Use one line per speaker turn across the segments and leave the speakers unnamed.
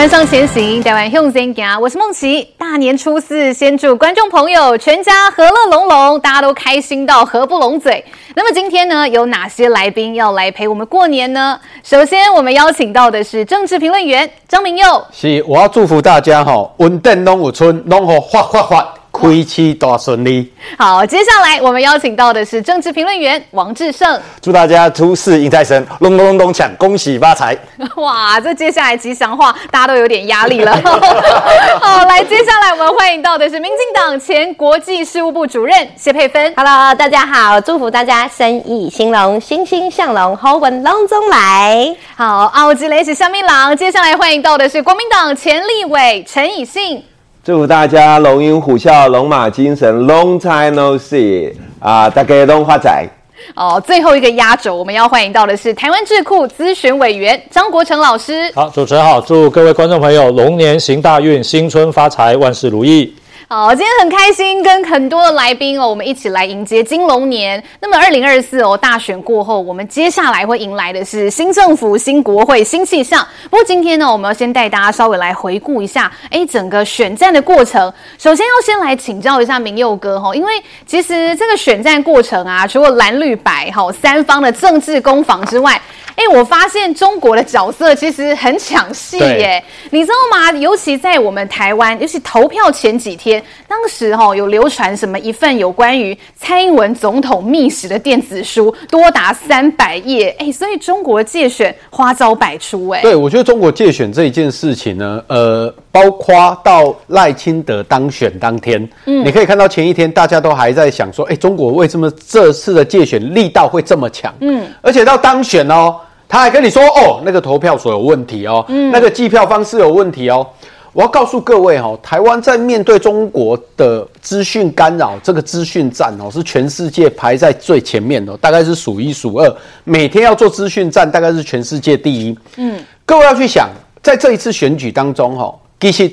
湾向前行，台湾向前行。我是梦琪。大年初四，先祝观众朋友全家和乐融融，大家都开心到合不拢嘴。那么今天呢，有哪些来宾要来陪我们过年呢？首先，我们邀请到的是政治评论员张明佑。
是，我要祝福大家哈，稳定拢有春，拢好发发发。开期大顺利。
好，接下来我们邀请到的是政治评论员王志胜。
祝大家初四迎财神，隆隆隆锵，恭喜发财！
哇，这接下来吉祥话，大家都有点压力了。好，来，接下来我们欢迎到的是民进党前国际事务部主任谢佩芬。
Hello，大家好，祝福大家生意兴隆，欣欣向荣，好运隆中来。
好，奥吉雷是香槟郎。接下来欢迎到的是国民党前立委陈以信。
祝福大家龙吟虎啸，龙马精神，Long time no see 啊！大家龙发财
哦。最后一个压轴，我们要欢迎到的是台湾智库咨询委员张国成老师。
好，主持人好，祝各位观众朋友龙年行大运，新春发财，万事如意。
好，今天很开心，跟很多的来宾哦，我们一起来迎接金龙年。那么，二零二四哦，大选过后，我们接下来会迎来的是新政府、新国会、新气象。不过，今天呢，我们要先带大家稍微来回顾一下，哎，整个选战的过程。首先要先来请教一下明佑哥哈，因为其实这个选战过程啊，除了蓝绿白哈三方的政治攻防之外，哎，我发现中国的角色其实很抢戏耶，你知道吗？尤其在我们台湾，尤其投票前几天，当时哈有流传什么一份有关于蔡英文总统秘史的电子书，多达三百页，哎，所以中国介选花招百出，哎，
对，我觉得中国介选这一件事情呢，呃，包括到赖清德当选当天，嗯，你可以看到前一天大家都还在想说，哎，中国为什么这次的介选力道会这么强？嗯，而且到当选哦。他还跟你说哦，那个投票所有问题哦，嗯，那个计票方式有问题哦。我要告诉各位哈，台湾在面对中国的资讯干扰，这个资讯战哦，是全世界排在最前面的，大概是数一数二。每天要做资讯战，大概是全世界第一。嗯，各位要去想，在这一次选举当中哈，其实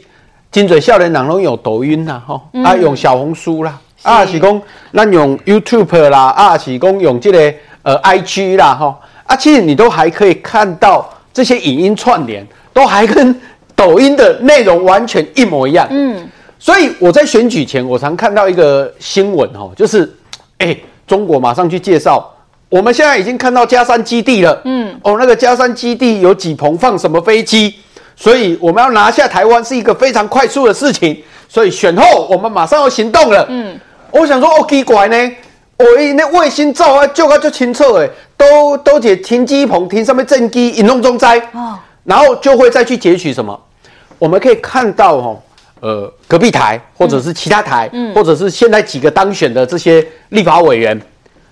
金嘴少年党都有抖音啦，哈啊用小红书啦，啊是讲那用 YouTube 啦，啊是讲用这个呃 IG 啦，哈。啊，其实你都还可以看到这些影音串联，都还跟抖音的内容完全一模一样。嗯，所以我在选举前，我常看到一个新闻哦，就是，哎，中国马上去介绍，我们现在已经看到加山基地了。嗯，哦，那个加山基地有几棚放什么飞机，所以我们要拿下台湾是一个非常快速的事情。所以选后我们马上要行动了。嗯，我想说，哦，奇怪呢。哦，那卫星照啊，就个就清楚诶，都都解停机棚，停上面震机，引动中灾哦，然后就会再去截取什么？我们可以看到哈，呃，隔壁台或者是其他台，嗯，或者是现在几个当选的这些立法委员，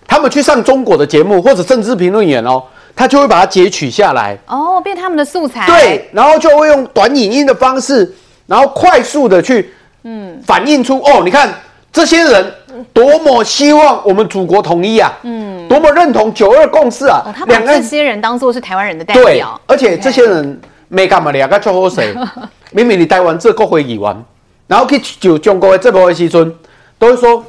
他们去上中国的节目或者政治评论员哦，他就会把它截取下来
哦，变他们的素材，
对，然后就会用短影音的方式，然后快速的去嗯反映出哦，你看这些人。多么希望我们祖国统一啊！嗯，多么认同九二共识啊！
哦、他把这些人当做是台湾人的代表，
对，而且这些人没干嘛的，个做好谁？明明你台湾这国会议员，然后去就中国的这部分时阵，都会说，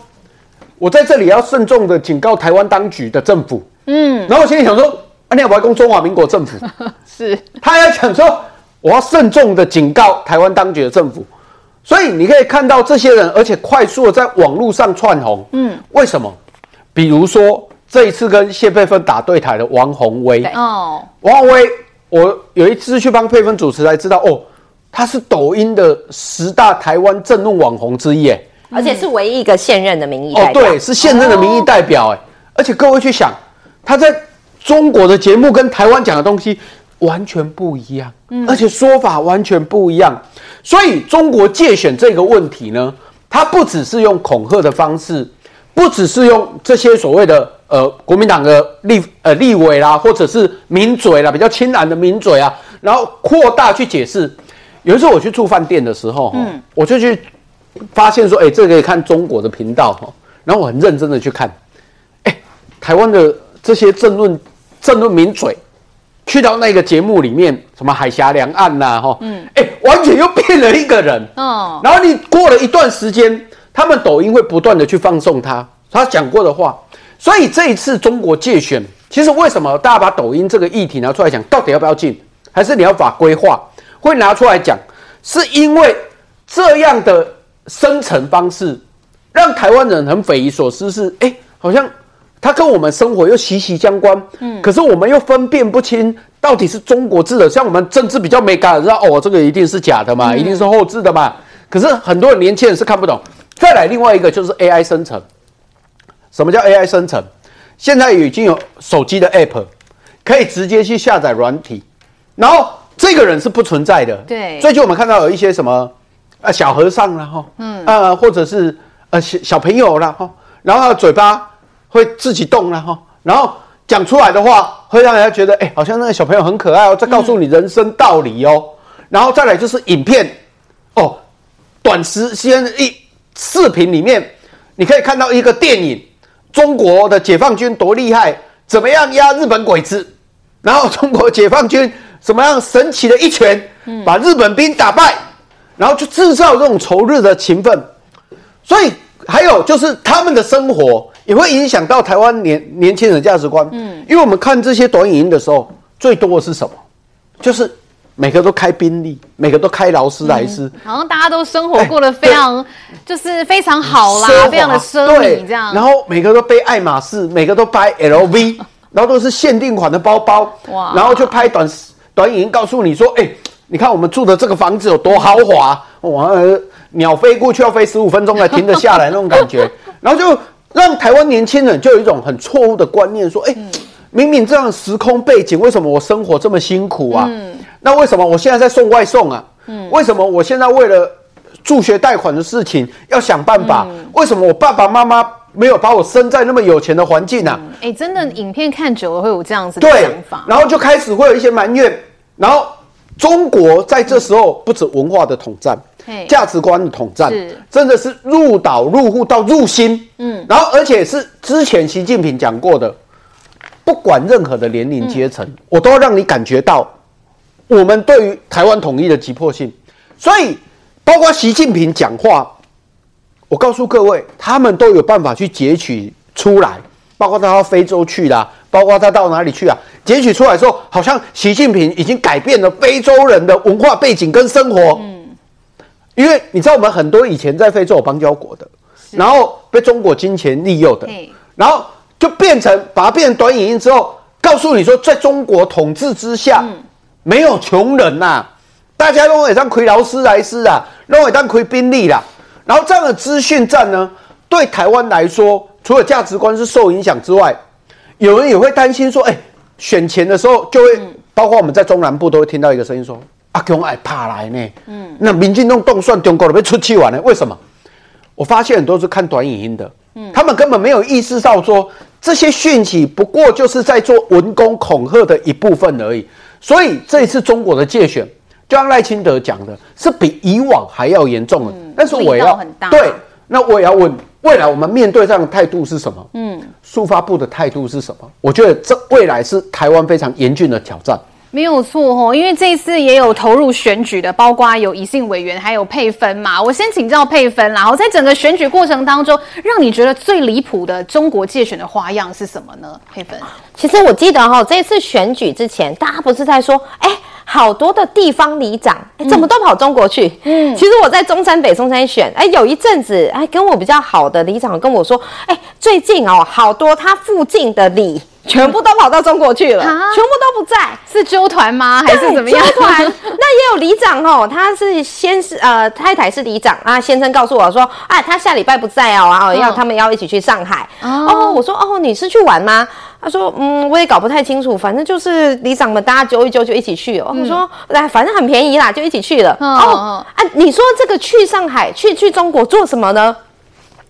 我在这里要慎重的警告台湾当局的政府。嗯，然后我心里想说，啊，你要不要攻中华民国政府？
是，
他要讲说，我要慎重的警告台湾当局的政府。所以你可以看到这些人，而且快速的在网络上窜红。嗯，为什么？比如说这一次跟谢佩芬打对台的王宏威。哦，王宏威，我有一次去帮佩芬主持才知道，哦，他是抖音的十大台湾政论网红之一，哎，
而且是唯一一个现任的民意代
表。哦，对，是现任的民意代表，哎，而且各位去想，他在中国的节目跟台湾讲的东西完全不一样，嗯，而且说法完全不一样。所以中国借选这个问题呢，它不只是用恐吓的方式，不只是用这些所谓的呃国民党的立呃立委啦，或者是名嘴啦，比较亲蓝的名嘴啊，然后扩大去解释。有一次我去住饭店的时候，嗯，我就去发现说，哎，这个可以看中国的频道哈，然后我很认真的去看，哎，台湾的这些政论政论名嘴。去到那个节目里面，什么海峡两岸呐、啊，哈，嗯，哎，完全又变了一个人，哦，然后你过了一段时间，他们抖音会不断的去放送他他讲过的话，所以这一次中国介选，其实为什么大家把抖音这个议题拿出来讲，到底要不要禁，还是你要法规化，会拿出来讲，是因为这样的生成方式让台湾人很匪夷所思是，是哎，好像它跟我们生活又息息相关，嗯，可是我们又分辨不清到底是中国制的，像我们政治比较敏感，知道哦，这个一定是假的嘛，嗯、一定是后制的嘛。可是很多年轻人是看不懂。再来另外一个就是 AI 生成，什么叫 AI 生成？现在已经有手机的 App 可以直接去下载软体，然后这个人是不存在的。
对，
最近我们看到有一些什么呃小和尚啦哈，嗯呃或者是呃小小朋友啦哈，然后嘴巴会自己动啦哈，然后讲出来的话会让人家觉得哎、欸、好像那个小朋友很可爱哦，在告诉你人生道理哦。嗯、然后再来就是影片哦，短时间一视频里面你可以看到一个电影。中国的解放军多厉害，怎么样压日本鬼子？然后中国解放军怎么样神奇的一拳，把日本兵打败，然后就制造这种仇日的情分。所以还有就是他们的生活也会影响到台湾年年轻人的价值观。嗯，因为我们看这些短影音的时候，最多的是什么？就是。每个都开宾利，每个都开劳斯莱斯，
好像大家都生活过得非常，就是非常好啦，非常的奢靡这样。
然后每个都背爱马仕，每个都拍 LV，然后都是限定款的包包。哇！然后就拍短短影音，告诉你说：“哎，你看我们住的这个房子有多豪华！哇，鸟飞过去要飞十五分钟才停得下来那种感觉。”然后就让台湾年轻人就有一种很错误的观念，说：“哎，明明这样时空背景，为什么我生活这么辛苦啊？”嗯。那为什么我现在在送外送啊？嗯，为什么我现在为了助学贷款的事情要想办法？嗯、为什么我爸爸妈妈没有把我生在那么有钱的环境呢？
哎，真的，影片看久了会有这样子的想法，
然后就开始会有一些埋怨。然后中国在这时候不止文化的统战，嗯、价值观的统战，真的是入岛入户到入心。嗯，然后而且是之前习近平讲过的，不管任何的年龄阶层，嗯、我都要让你感觉到。我们对于台湾统一的急迫性，所以包括习近平讲话，我告诉各位，他们都有办法去截取出来，包括他到非洲去啦，包括他到哪里去啊？截取出来之后，好像习近平已经改变了非洲人的文化背景跟生活。嗯，因为你知道，我们很多以前在非洲有邦交国的，然后被中国金钱利诱的，然后就变成把它变成短影音之后，告诉你说，在中国统治之下。没有穷人呐、啊，大家都会当亏劳斯莱斯啊，都会当亏宾利啦。然后这样的资讯战呢，对台湾来说，除了价值观是受影响之外，有人也会担心说，哎，选前的时候就会，包括我们在中南部都会听到一个声音说，阿公爱怕来呢。嗯，那民进党动算中国人被出气完了，为什么？我发现很多是看短影音的，嗯，他们根本没有意识到说，这些讯息不过就是在做文攻恐吓的一部分而已。所以这一次中国的界选，就像赖清德讲的，是比以往还要严重的。嗯、但是我也要对，那我也要问，未来我们面对这样的态度是什么？嗯，速发布的态度是什么？我觉得这未来是台湾非常严峻的挑战。
没有错哦，因为这一次也有投入选举的，包括有宜信委员，还有配分嘛。我先请教配分，然后在整个选举过程当中，让你觉得最离谱的中国界选的花样是什么呢？配分，
其实我记得哈、哦，这次选举之前，大家不是在说，哎，好多的地方里长，哎，怎么都跑中国去？嗯，其实我在中山北、中山选，哎，有一阵子，哎，跟我比较好的里长跟我说，哎，最近哦，好多他附近的里。全部都跑到中国去了，啊、全部都不在，
是纠团吗？还是怎么样？
纠团。那也有里长哦，他是先是呃太太是里长啊，先生告诉我说，啊，他下礼拜不在哦，要他们要一起去上海。哦，哦，我说哦，你是去玩吗？他说嗯，我也搞不太清楚，反正就是里长们大家揪一揪就一起去哦。嗯、我说来，反正很便宜啦，就一起去了。哦，哦啊，你说这个去上海去去中国做什么呢？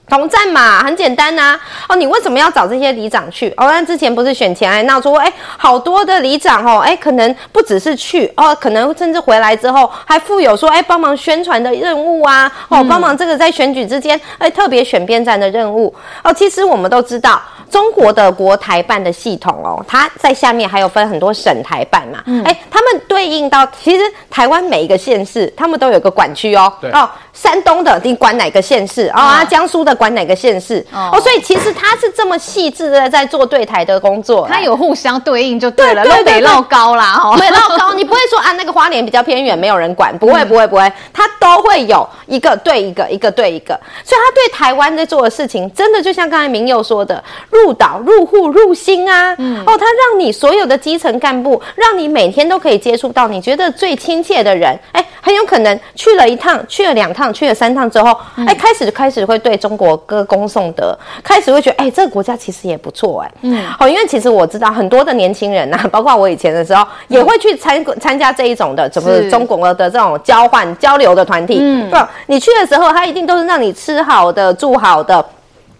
统战嘛，很简单呐、啊。哦，你为什么要找这些里长去？哦，那之前不是选前还闹出，哎，好多的里长哦，哎，可能不只是去哦，可能甚至回来之后还附有说，哎，帮忙宣传的任务啊，哦，帮忙这个在选举之间，哎，特别选边站的任务。哦，其实我们都知道。中国的国台办的系统哦，它在下面还有分很多省台办嘛，哎、嗯，他们对应到其实台湾每一个县市，他们都有个管区哦，对哦，山东的你管哪个县市？啊？江苏的管哪个县市？哦，所以其实他是这么细致的在做对台的工作，
他有互相对应就对了，都得绕高啦，哈，
没绕高，你不会说啊那个花莲比较偏远，没有人管，不会不会不会，他都会有一个对一个，一个对一个，所以他对台湾在做的事情，真的就像刚才明佑说的，入岛入户入心啊，嗯。哦，他让你所有的基层干部，让你每天都可以接触到你觉得最亲切的人，哎，很有可能去了一趟，去了两趟，去了三趟之后，哎，开始开始会对中国歌功颂德，开始会觉得，哎，这个国家其实也不错，哎，嗯，好，因为其实我知道很多的年轻人呐，包括我以前的时候，也会去参参加这一种的，怎么中国的这种交换交流的团体，嗯，不，你去的时候，他一定都是让你吃好的，住好的。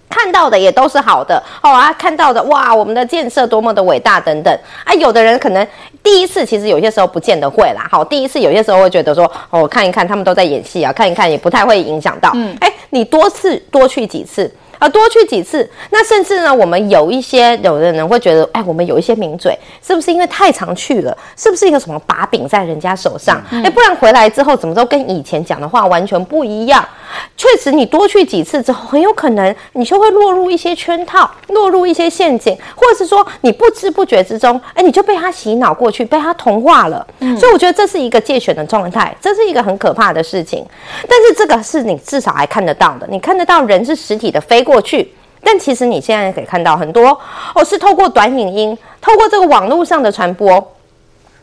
看到的也都是好的哦啊，看到的哇，我们的建设多么的伟大等等啊。有的人可能第一次，其实有些时候不见得会啦。好，第一次有些时候会觉得说，哦，看一看他们都在演戏啊，看一看也不太会影响到。嗯，哎，你多次多去几次。啊，多去几次，那甚至呢，我们有一些有的人会觉得，哎，我们有一些名嘴，是不是因为太常去了？是不是一个什么把柄在人家手上？哎、嗯，不然回来之后怎么都跟以前讲的话完全不一样？确实，你多去几次之后，很有可能你就会落入一些圈套，落入一些陷阱，或者是说你不知不觉之中，哎，你就被他洗脑过去，被他同化了。嗯、所以我觉得这是一个借选的状态，这是一个很可怕的事情。但是这个是你至少还看得到的，你看得到人是实体的飞过去，但其实你现在可以看到很多哦，是透过短影音，透过这个网络上的传播。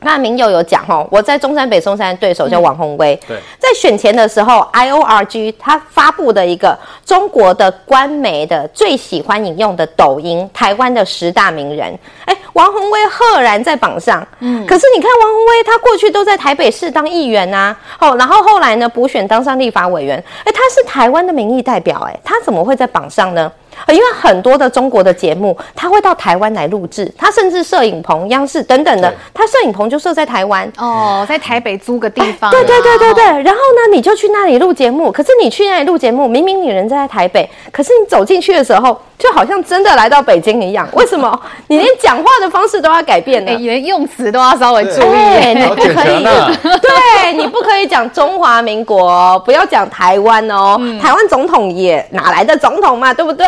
那明友有讲哦，我在中山北松山的对手叫王宏威。对，在选前的时候，I O R G 他发布的一个中国的官媒的最喜欢引用的抖音台湾的十大名人，哎，王宏威赫然在榜上。嗯，可是你看王宏威，他过去都在台北市当议员呐，哦，然后后来呢补选当上立法委员，哎，他是台湾的民意代表，哎，他怎么会在榜上呢？因为很多的中国的节目，他会到台湾来录制，他甚至摄影棚、央视等等的，他摄影棚就设在台湾
哦，在台北租个地方。
对对对对对。然后呢，你就去那里录节目。可是你去那里录节目，明明你人在台北，可是你走进去的时候，就好像真的来到北京一样。为什么？你连讲话的方式都要改变呢？
连用词都要稍微注意。
对，你不可以。对，你不可以讲中华民国，不要讲台湾哦。台湾总统也哪来的总统嘛？对不对？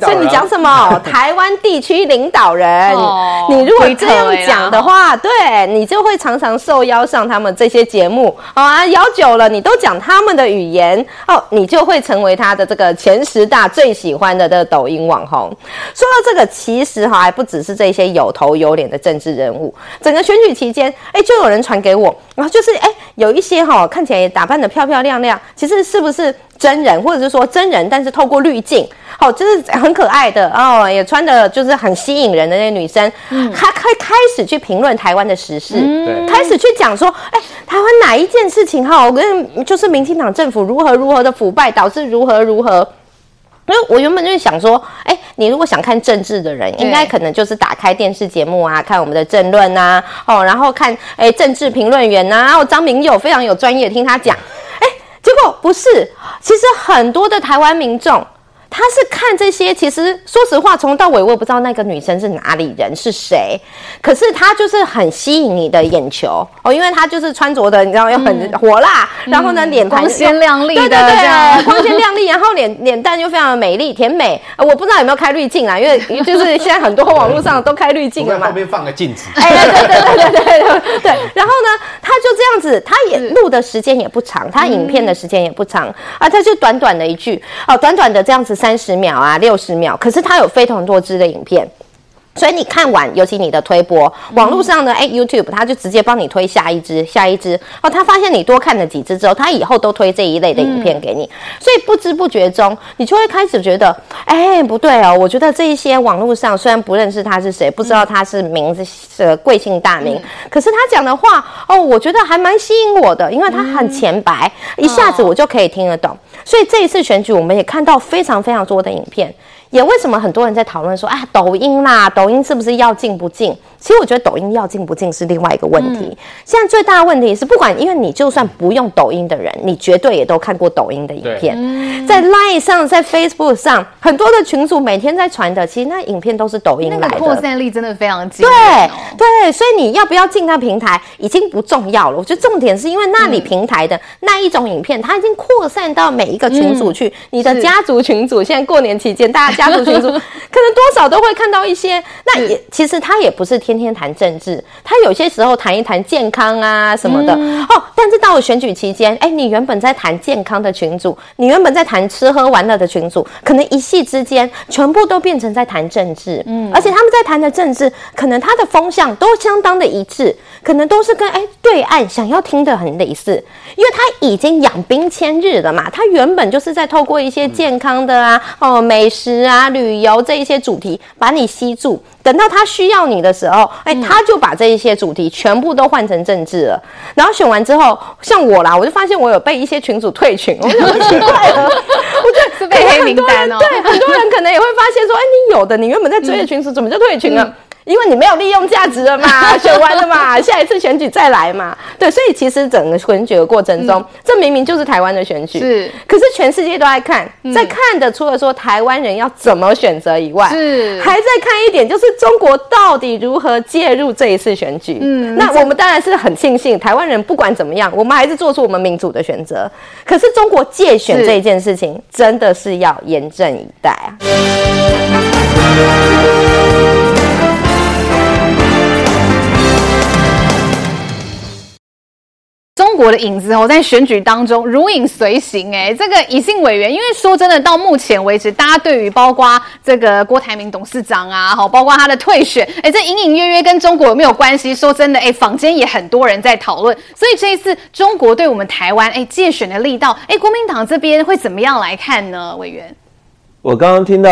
所以你讲什么？台湾地区领导人，哦、你如果这样讲的话，对，你就会常常受邀上他们这些节目啊，邀久了，你都讲他们的语言哦，你就会成为他的这个前十大最喜欢的这个抖音网红。说到这个，其实哈还不只是这些有头有脸的政治人物，整个选举期间，哎，就有人传给我，然后就是哎，有一些哈看起来也打扮的漂漂亮亮，其实是不是？真人，或者是说真人，但是透过滤镜，好，就是很可爱的哦，也穿的就是很吸引人的那些女生，嗯，她可以开始去评论台湾的时事，嗯，开始去讲说，哎，台湾哪一件事情哈，我跟就是民进党政府如何如何的腐败，导致如何如何。因为我原本就是想说，哎，你如果想看政治的人，应该可能就是打开电视节目啊，看我们的政论呐，哦，然后看哎政治评论员呐，然后张明友非常有专业，听他讲。结果不是，其实很多的台湾民众。他是看这些，其实说实话，从头到尾我也不知道那个女生是哪里人是谁，可是她就是很吸引你的眼球哦，因为她就是穿着的，你知道又很火辣，嗯、然后呢脸盘
鲜亮丽的，对对
对，光鲜亮丽，然后脸脸蛋又非常的美丽甜美。我不知道有没有开滤镜啊，因为就是现在很多网络上都开滤镜了嘛。
后面放个镜子。
哎，对对对对对对对。然后呢，他就这样子，他也录的时间也不长，他影片的时间也不长啊，他就短短的一句哦，短短的这样子。三十秒啊，六十秒，可是它有非常多支的影片，所以你看完，尤其你的推播，网络上的哎，YouTube，它就直接帮你推下一支，下一支。哦。他发现你多看了几支之后，他以后都推这一类的影片给你，所以不知不觉中，你就会开始觉得，哎，不对哦，我觉得这一些网络上虽然不认识他是谁，不知道他是名字呃贵姓大名，可是他讲的话哦，我觉得还蛮吸引我的，因为他很浅白，一下子我就可以听得懂。所以这一次选举，我们也看到非常非常多的影片，也为什么很多人在讨论说，啊，抖音啦，抖音是不是要进不进？其实我觉得抖音要进不进是另外一个问题。嗯、现在最大的问题是，不管因为你就算不用抖音的人，你绝对也都看过抖音的影片，嗯、在 Line 上，在 Facebook 上，很多的群组每天在传的，其实那影片都是抖音来的，那个扩
散力真的非常强、哦。
对对，所以你要不要进那平台已经不重要了。我觉得重点是因为那里平台的那一种影片，它已经扩散到每一个群组去，嗯、你的家族群组，现在过年期间大家家族群组 可能多少都会看到一些。那也其实他也不是。天天谈政治，他有些时候谈一谈健康啊什么的、嗯、哦。但是到了选举期间，哎、欸，你原本在谈健康的群组，你原本在谈吃喝玩乐的群组，可能一夕之间全部都变成在谈政治。嗯，而且他们在谈的政治，可能他的风向都相当的一致，可能都是跟哎、欸、对岸想要听的很类似，因为他已经养兵千日了嘛。他原本就是在透过一些健康的啊、哦美食啊、旅游这一些主题把你吸住。等到他需要你的时候，哎、欸，他就把这一些主题全部都换成政治了。然后选完之后，像我啦，我就发现我有被一些群主退群，我就很奇怪了，我觉得
是被黑名单哦。
对，很多人可能也会发现说，哎、欸，你有的，你原本在追的群主，怎么就退群了？嗯嗯因为你没有利用价值了嘛，选完了嘛，下一次选举再来嘛。对，所以其实整个选举的过程中，嗯、这明明就是台湾的选举，是。可是全世界都在看，在看的除了说台湾人要怎么选择以外，是还在看一点，就是中国到底如何介入这一次选举。嗯，那我们当然是很庆幸，台湾人不管怎么样，我们还是做出我们民主的选择。可是中国借选这一件事情，真的是要严阵以待啊。
国的影子哦，在选举当中如影随形哎，这个以信委员，因为说真的，到目前为止，大家对于包括这个郭台铭董事长啊，好，包括他的退选，哎，这隐隐约约跟中国有没有关系？说真的，哎，坊间也很多人在讨论。所以这一次中国对我们台湾哎借选的力道，哎，国民党这边会怎么样来看呢？委员，
我刚刚听到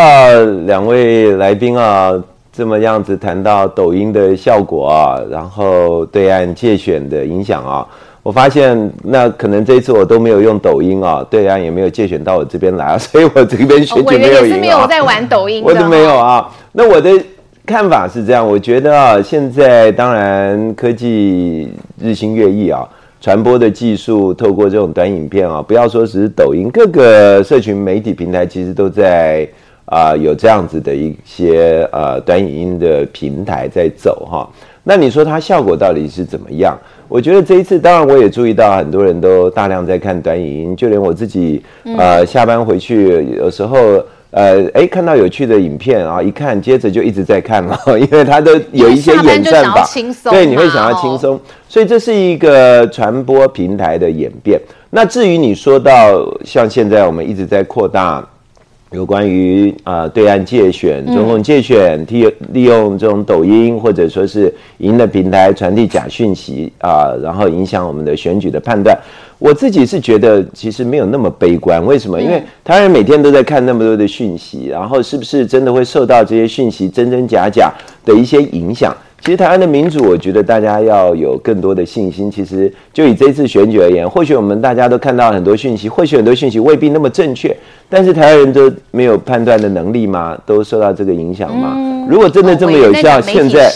两位来宾啊，这么样子谈到抖音的效果啊，然后对岸借选的影响啊。我发现，那可能这一次我都没有用抖音啊，对啊，也没有借选到我这边来啊，所以我这边选举没有赢啊。我也是
没有在玩抖音的，
我都没有啊。那我的看法是这样，我觉得啊，现在当然科技日新月异啊，传播的技术透过这种短影片啊，不要说只是抖音，各个社群媒体平台其实都在啊有这样子的一些呃短影音的平台在走哈。那你说它效果到底是怎么样？我觉得这一次，当然我也注意到很多人都大量在看短影音，就连我自己，呃，下班回去有时候，呃，哎，看到有趣的影片啊，一看接着就一直在看了，因为它都有一些演算法，对，你会想要轻松，所以这是一个传播平台的演变。那至于你说到像现在我们一直在扩大。有关于啊、呃，对岸借选、中共借选，利利用这种抖音或者说是影音的平台传递假讯息啊、呃，然后影响我们的选举的判断。我自己是觉得其实没有那么悲观。为什么？因为台湾人每天都在看那么多的讯息，然后是不是真的会受到这些讯息真真假假的一些影响？其实台湾的民主，我觉得大家要有更多的信心。其实就以这次选举而言，或许我们大家都看到很多讯息，或许很多讯息未必那么正确，但是台湾人都没有判断的能力吗？都受到这个影响吗？嗯、如果真的这么有效，现在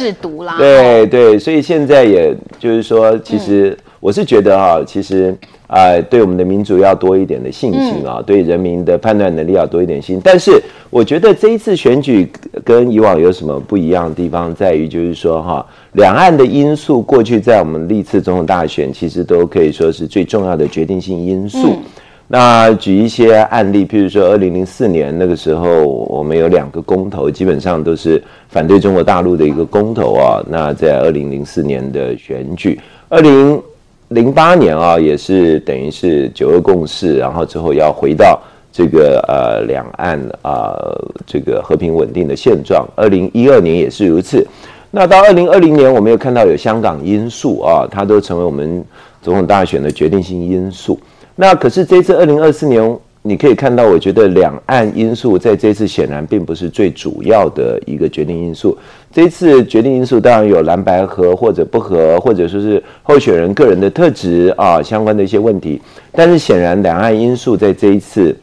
对对，所以现在也就是说，其实我是觉得哈，其实。啊、呃，对我们的民主要多一点的信心啊，嗯、对人民的判断能力要多一点信心。但是，我觉得这一次选举跟以往有什么不一样的地方，在于就是说哈，两岸的因素过去在我们历次总统大选，其实都可以说是最重要的决定性因素。嗯、那举一些案例，譬如说二零零四年那个时候，我们有两个公投，基本上都是反对中国大陆的一个公投啊。那在二零零四年的选举，二零。零八年啊，也是等于是九二共识，然后之后要回到这个呃两岸啊、这个和平稳定的现状。二零一二年也是如此。那到二零二零年，我们又看到有香港因素啊，它都成为我们总统大选的决定性因素。那可是这次二零二四年。你可以看到，我觉得两岸因素在这次显然并不是最主要的一个决定因素。这次决定因素当然有蓝白合或者不合，或者说是候选人个人的特质啊相关的一些问题。但是显然两岸因素在这一次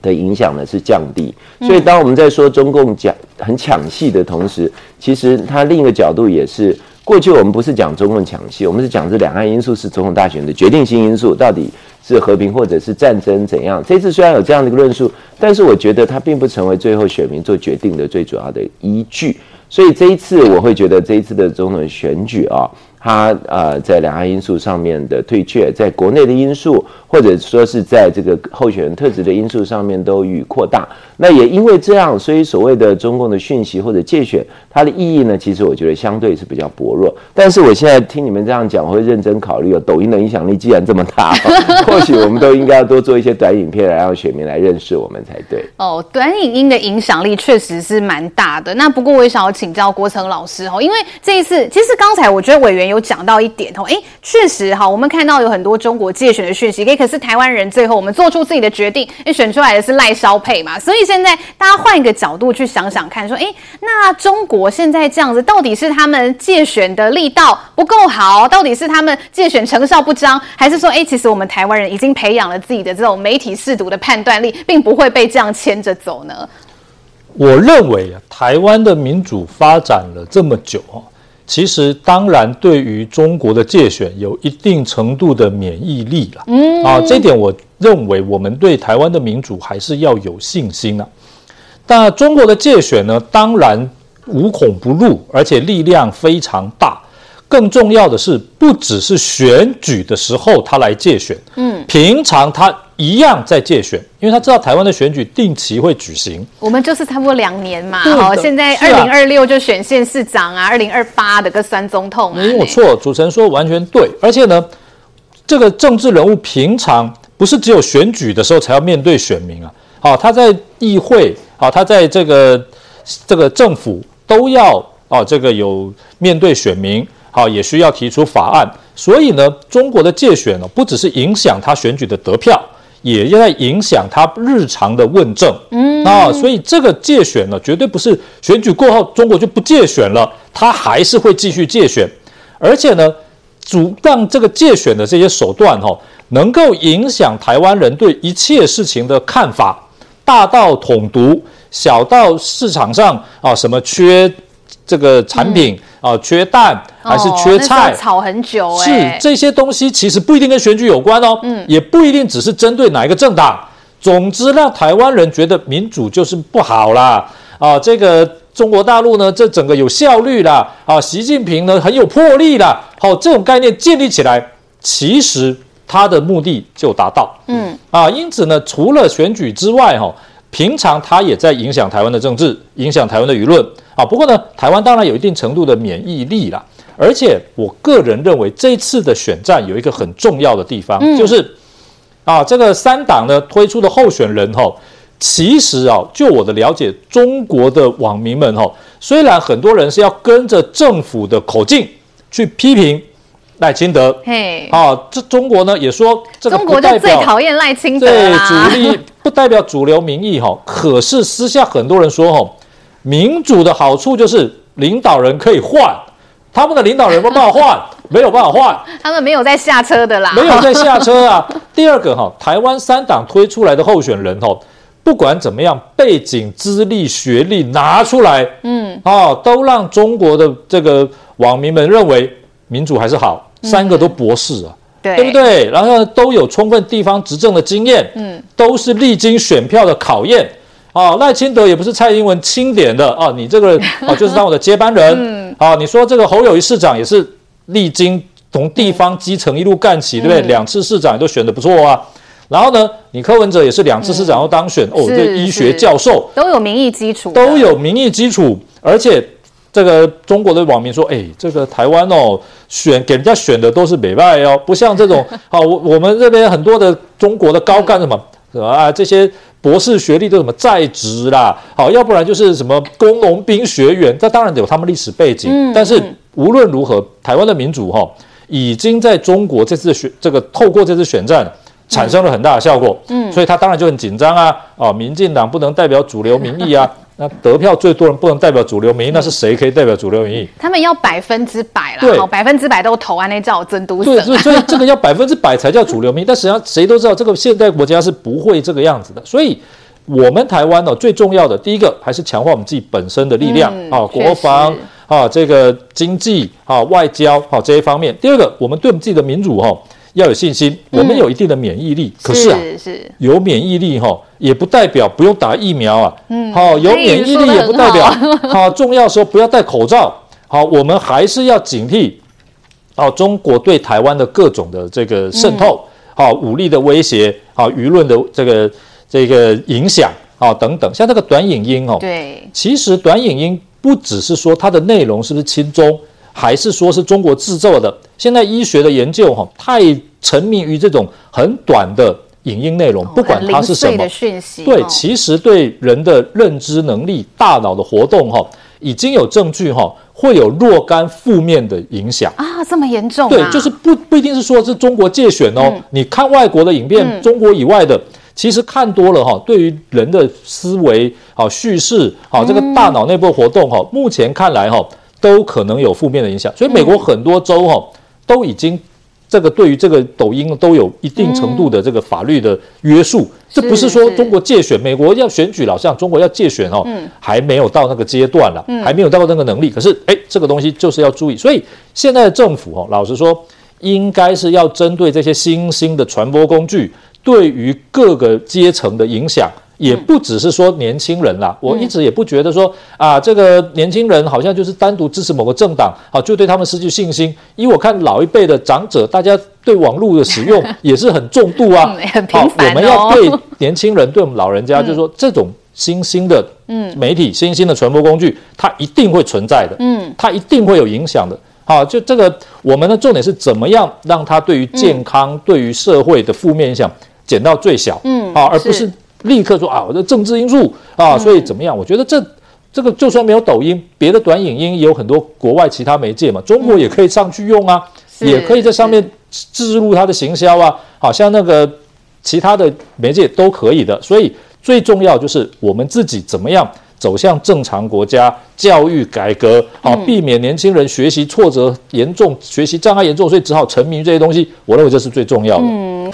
的影响呢是降低。所以当我们在说中共讲很抢戏的同时，其实它另一个角度也是。过去我们不是讲中共抢戏，我们是讲这两岸因素是总统大选的决定性因素，到底是和平或者是战争怎样？这次虽然有这样的一个论述，但是我觉得它并不成为最后选民做决定的最主要的依据。所以这一次我会觉得这一次的总统选举啊。他呃，在两岸因素上面的退却，在国内的因素，或者说是在这个候选人特质的因素上面都予以扩大。那也因为这样，所以所谓的中共的讯息或者借选，它的意义呢，其实我觉得相对是比较薄弱。但是我现在听你们这样讲，我会认真考虑哦。抖音的影响力既然这么大，或许我们都应该要多做一些短影片，来让选民来认识我们才对。
哦，短影音的影响力确实是蛮大的。那不过我也想要请教郭成老师哦，因为这一次，其实刚才我觉得委员有。有讲到一点哦，哎，确实哈，我们看到有很多中国介选的讯息，可是台湾人最后我们做出自己的决定，因为选出来的是赖萧配嘛，所以现在大家换一个角度去想想看，说，哎，那中国现在这样子，到底是他们介选的力道不够好，到底是他们介选成效不彰，还是说，哎，其实我们台湾人已经培养了自己的这种媒体试读的判断力，并不会被这样牵着走呢？
我认为啊，台湾的民主发展了这么久其实当然，对于中国的界选有一定程度的免疫力了。嗯啊，这点我认为我们对台湾的民主还是要有信心啊。那中国的界选呢，当然无孔不入，而且力量非常大。更重要的是，不只是选举的时候他来界选，嗯，平常他。一样在借选，因为他知道台湾的选举定期会举行。
我们就是差不多两年嘛，好，现在二零二六就选县市长啊，二零二八的个三总统啊。没有
错，主持人说完全对。而且呢，这个政治人物平常不是只有选举的时候才要面对选民啊，好，他在议会，好，他在这个这个政府都要哦，这个有面对选民。好，也需要提出法案。所以呢，中国的借选呢，不只是影响他选举的得票。也在影响他日常的问政，嗯。啊，所以这个借选呢，绝对不是选举过后中国就不借选了，他还是会继续借选，而且呢，主让这个借选的这些手段哈，能够影响台湾人对一切事情的看法，大到统独，小到市场上啊什么缺这个产品。嗯啊，缺蛋还是缺菜？
哦、吵很久。
是这些东西其实不一定跟选举有关哦，嗯，也不一定只是针对哪一个政党。总之，让台湾人觉得民主就是不好啦。啊，这个中国大陆呢，这整个有效率啦。啊，习近平呢很有魄力啦。好，这种概念建立起来，其实他的目的就达到。嗯，啊，因此呢，除了选举之外，哈。平常他也在影响台湾的政治，影响台湾的舆论啊。不过呢，台湾当然有一定程度的免疫力啦。而且我个人认为，这次的选战有一个很重要的地方，嗯、就是啊，这个三党呢推出的候选人哈，其实啊，就我的了解，中国的网民们哈，虽然很多人是要跟着政府的口径去批评。赖清德，嘿，啊，这中国呢也说中国就最讨厌赖清德对，主力 不代表主流民意哈。可是私下很多人说哈，民主的好处就是领导人可以换，他们的领导人没办法换，没有办法换，
他们没有在下车的啦，
没有在下车啊。第二个哈，台湾三党推出来的候选人哈，不管怎么样，背景、资历、学历拿出来，嗯，啊，都让中国的这个网民们认为。民主还是好，三个都博士啊，嗯、对，对不对？然后都有充分地方执政的经验，嗯，都是历经选票的考验啊。赖清德也不是蔡英文钦点的啊，你这个啊 就是当我的接班人，嗯，啊，你说这个侯友谊市长也是历经从地方基层一路干起，对不对？嗯、两次市长也都选的不错啊。然后呢，你柯文哲也是两次市长都当选，嗯、哦，这医学教授
都有民意基础，
都有民意基础，而且。这个中国的网民说：“哎，这个台湾哦，选给人家选的都是美外哦，不像这种 啊，我我们这边很多的中国的高干什么什么啊，这些博士学历都什么在职啦，好，要不然就是什么工农兵学员，这当然有他们历史背景。嗯、但是无论如何，台湾的民主哈、哦，已经在中国这次选这个透过这次选战产生了很大的效果。嗯，所以他当然就很紧张啊，啊，民进党不能代表主流民意啊。”那得票最多人不能代表主流民意，那是谁可以代表主流民意？
他们要百分之百啦，
对，
百分之百都投安那叫真都
对，所以所以这个要百分之百才叫主流民意。但实际上谁都知道，这个现代国家是不会这个样子的。所以我们台湾呢，最重要的第一个还是强化我们自己本身的力量啊，
嗯
国防啊，这个经济啊，外交啊这些方面。第二个，我们对我们自己的民主哈要有信心，我们有一定的免疫力。可是啊，
是
有免疫力哈，也不代表不用打疫苗啊。嗯，好，有免疫力也不代表好，重要的时候不要戴口罩。好，我们还是要警惕哦，中国对台湾的各种的这个渗透，好，武力的威胁，好，舆论的这个。这个影响好等等，像这个短影音哦，
对，
其实短影音不只是说它的内容是不是亲中，还是说是中国制造的。现在医学的研究哈，太沉迷于这种很短的影音内容，不管它是什么，
的讯息，
对，其实对人的认知能力、大脑的活动哈，已经有证据哈，会有若干负面的影响
啊，这么严重？
对，就是不不一定是说是中国介选哦，你看外国的影片，中国以外的。其实看多了哈，对于人的思维、好叙事、好这个大脑内部活动哈，目前看来哈，都可能有负面的影响。所以美国很多州哈都已经这个对于这个抖音都有一定程度的这个法律的约束。这不是说中国借选，美国要选举，老像中国要借选哦，还没有到那个阶段了，还没有到那个能力。可是哎，这个东西就是要注意。所以现在的政府哦，老实说，应该是要针对这些新兴的传播工具。对于各个阶层的影响，也不只是说年轻人啦。我一直也不觉得说啊，这个年轻人好像就是单独支持某个政党，好就对他们失去信心。因为我看老一辈的长者，大家对网络的使用 也是很重度啊，
很频繁哦。
我们要对年轻人，对我们老人家，就是说这种新兴的嗯媒体、新兴的传播工具，它一定会存在的，嗯，它一定会有影响的。好，就这个我们的重点是怎么样让它对于健康、对于社会的负面影响。减到最小，嗯，啊，而不是立刻说啊，我的政治因素啊，所以怎么样？我觉得这这个就算没有抖音，别的短影音也有很多国外其他媒介嘛，中国也可以上去用啊，也可以在上面置入它的行销啊，好像那个其他的媒介都可以的。所以最重要就是我们自己怎么样走向正常国家教育改革，好，避免年轻人学习挫折严重、学习障碍严重，所以只好沉迷于这些东西。我认为这是最重要的。嗯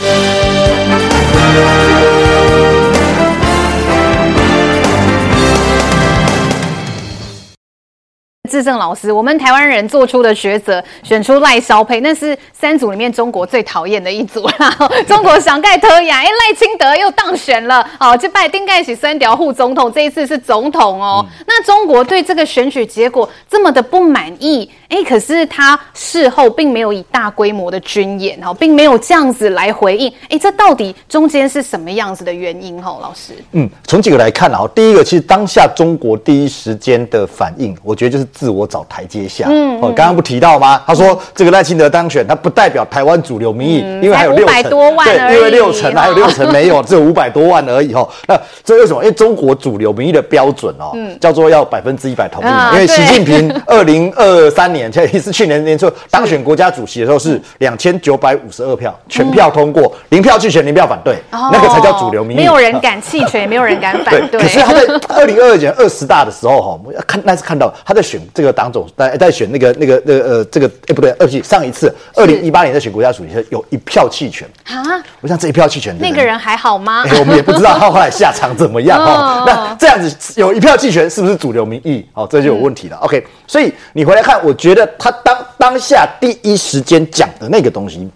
智正老师，我们台湾人做出的抉择，选出赖萧佩，那是三组里面中国最讨厌的一组啦。中国想盖特雅，哎，赖清德又当选了，好，就拜丁盖喜三条副总统，这一次是总统哦。嗯、那中国对这个选举结果这么的不满意，哎，可是他事后并没有以大规模的军演，哈，并没有这样子来回应，哎，这到底中间是什么样子的原因？哈，老师，
嗯，从几个来看啊，第一个，其实当下中国第一时间的反应，我觉得就是。自我找台阶下。嗯，哦，刚刚不提到吗？他说这个赖清德当选，他不代表台湾主流民意，因为还有六成
多万，
对，因为六成还有六成没有，只有五百多万而已。哈，那这为什么？因为中国主流民意的标准哦，叫做要百分之一百同意。因为习近平 二零二三年，这也是去年年初当选国家主席的时候是两千九百五十二票，全票通过，零票弃权，零票反对，那个才叫主流民意。
没有人敢弃权，也没有人敢反 对。
可是他在二零二二年二十大的时候，哈，我要看那是看到他在选。这个党总在在选那个那个那个呃这个哎不对，而且上一次二零一八年在选国家主席有一票弃权啊，我想这一票弃权
那个人还好吗？
我们也不知道 他后来下场怎么样哈。那这样子有一票弃权是不是主流民意？哦，这就有问题了。OK，所以你回来看，我觉得他当当下第一时间讲的那个东西，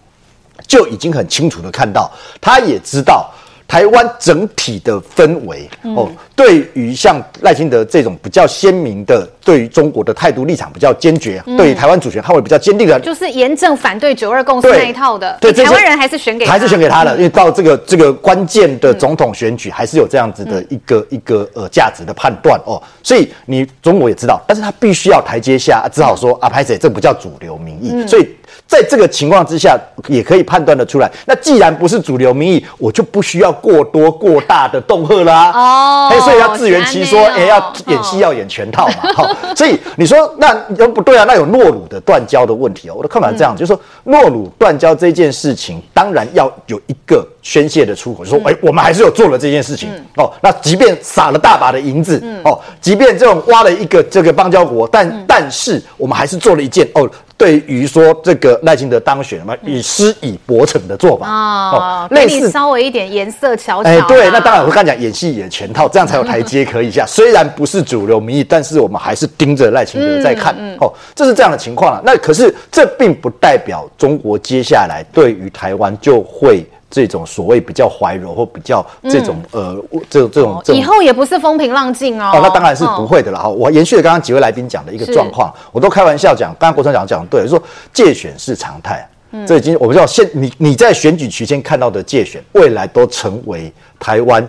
就已经很清楚的看到，他也知道。台湾整体的氛围哦，对于像赖清德这种比较鲜明的，对于中国的态度立场比较坚决，对于台湾主权捍卫比较坚定的，
就是严正反对九二共识那一套的。
对，
台湾人还是选给他，
还是选给他的，因为到这个这个关键的总统选举，还是有这样子的一个一个呃价值的判断哦。所以你中国也知道，但是他必须要台阶下，只好说啊，拍谢这不叫主流民意，所以。在这个情况之下，也可以判断得出来。那既然不是主流民意，我就不需要过多过大的恫吓啦。哦，所以要自圆其说，哎、欸，要演戏要演全套嘛。好、哦，所以你说那又不对啊？那有诺鲁的断交的问题哦。我的看法是这样，嗯、就是说诺鲁断交这件事情，当然要有一个宣泄的出口，就是、说哎、欸，我们还是有做了这件事情、嗯、哦。那即便撒了大把的银子、嗯、哦，即便这种挖了一个这个邦交国，但、嗯、但是我们还是做了一件哦。对于说这个赖清德当选嘛，以施以伯承的做法
哦，类似稍微一点颜色瞧瞧。哎，
对，那当然我刚才讲演戏演全套，这样才有台阶可以下。虽然不是主流民意，但是我们还是盯着赖清德在看。哦，这是这样的情况了。那可是这并不代表中国接下来对于台湾就会。这种所谓比较怀柔或比较这种、嗯、呃，这种这种这种，
以后也不是风平浪静哦。
哦，那当然是不会的了哈。我延续了刚刚几位来宾讲的一个状况，我都开玩笑讲，刚刚国成讲讲的对，就是、说借选是常态，嗯，这已经我们知道现你你在选举期间看到的界选，未来都成为台湾。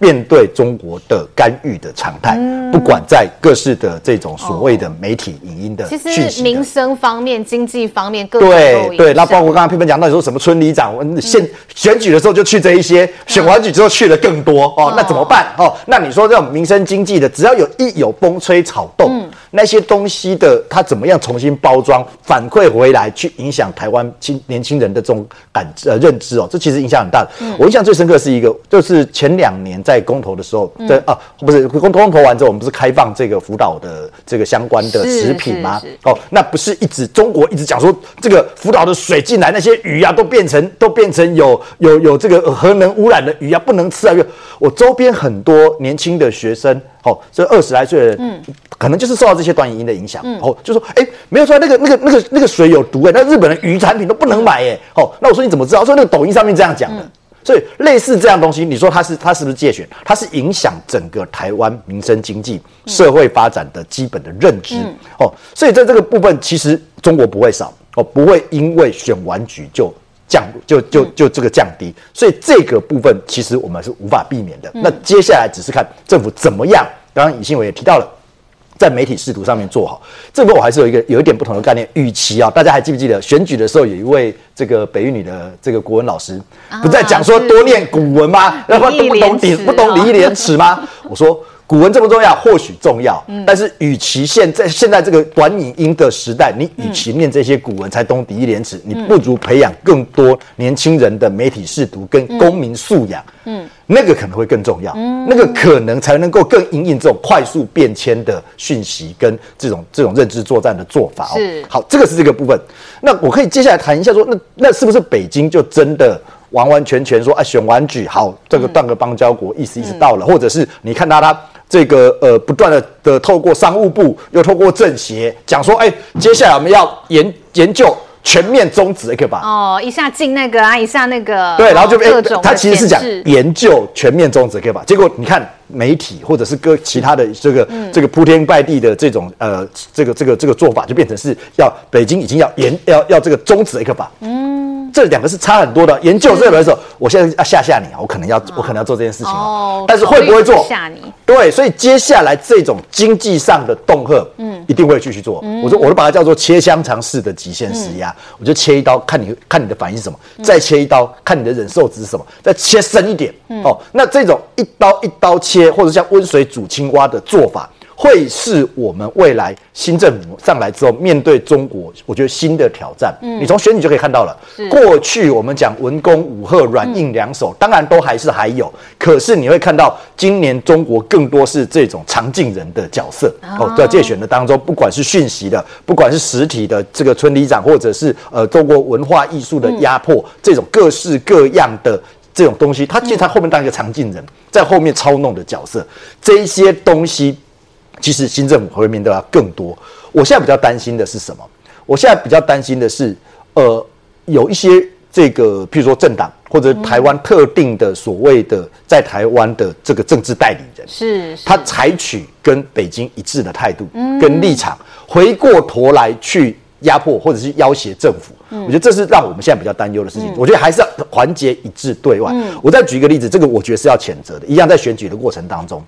面对中国的干预的常态，嗯、不管在各式的这种所谓的媒体、影音的
其实民生方面、经济方面各，
对对，那包括刚刚佩芬讲到你说什么村里长，我现选举的时候就去这一些，选完举之后去了更多哦，那怎么办？哦？那你说这种民生经济的，只要有一有风吹草动。嗯那些东西的它怎么样重新包装反馈回来，去影响台湾青年轻人的这种感呃认知哦，这其实影响很大的。嗯、我印象最深刻是一个，就是前两年在公投的时候，在、嗯、啊不是公公投完之后，我们不是开放这个辅导的这个相关的食品吗？哦，那不是一直中国一直讲说这个辅导的水进来，那些鱼啊都变成都变成有有有这个核能污染的鱼啊不能吃啊！我周边很多年轻的学生。哦，这二十来岁的人，嗯，可能就是受到这些短影音的影响，嗯，哦，就说，哎，没有说那个那个那个那个水有毒哎，那日本的鱼产品都不能买哎，哦，那我说你怎么知道？说那个抖音上面这样讲的，所以类似这样东西，你说它是它是不是借选？它是影响整个台湾民生经济社会发展的基本的认知，哦，所以在这个部分，其实中国不会少，哦，不会因为选完局就。降就就就这个降低，所以这个部分其实我们是无法避免的。那接下来只是看政府怎么样。刚刚尹信伟也提到了，在媒体识读上面做好。这个我还是有一个有一点不同的概念。与其啊，大家还记不记得选举的时候有一位这个北语女的这个国文老师，不在讲说多念古文吗？然后都不懂礼不懂礼义廉耻吗？我说。古文这么重要，或许重要，嗯、但是与其现在现在这个短影音的时代，你与其念这些古文才懂礼义廉耻，嗯、你不如培养更多年轻人的媒体视读跟公民素养，嗯，那个可能会更重要，嗯，那个可能才能够更应应这种快速变迁的讯息跟这种这种认知作战的做法哦。是，好，这个是这个部分。那我可以接下来谈一下说，那那是不是北京就真的完完全全说啊，选完举好，这个断个邦交国意思意思到了，嗯、或者是你看到他。这个呃，不断的的透过商务部，又透过政协讲说，哎，接下来我们要研研究全面终止 A 克吧。哦，
一下进那个啊，一下那个。
对，然后就
各种
他其实是讲研究全面终止 A 克吧。结果你看媒体或者是各其他的这个、嗯、这个铺天盖地的这种呃这个这个这个做法，就变成是要北京已经要研要要这个终止 A 克吧。嗯。这两个是差很多的。研究这个的时候，我现在要吓吓你啊！我可能要，我可能要做这件事情哦。但是会不会做？吓你。对，所以接下来这种经济上的恫吓，嗯，一定会继续做。我说，我都把它叫做切香肠式的极限施压。我就切一刀，看你看你的反应是什么，再切一刀，看你的忍受值是什么，再切深一点。哦，那这种一刀一刀切，或者像温水煮青蛙的做法。会是我们未来新政府上来之后面对中国，我觉得新的挑战。嗯，你从选举就可以看到了。是过去我们讲文攻武赫、软硬两手，嗯、当然都还是还有。可是你会看到，今年中国更多是这种常进人的角色。哦，在介选的当中，不管是讯息的，不管是实体的这个村里长，或者是呃中国文化艺术的压迫，嗯、这种各式各样的这种东西，他其实他后面当一个常进人，在后面操弄的角色，这一些东西。其实新政府会面对到更多。我现在比较担心的是什么？我现在比较担心的是，呃，有一些这个，譬如说政党或者台湾特定的所谓的在台湾的这个政治代理人，是，是他采取跟北京一致的态度跟立场，回过头来去压迫或者是要挟政府。我觉得这是让我们现在比较担忧的事情。我觉得还是要团结一致对外。我再举一个例子，这个我觉得是要谴责的，一样在选举的过程当中。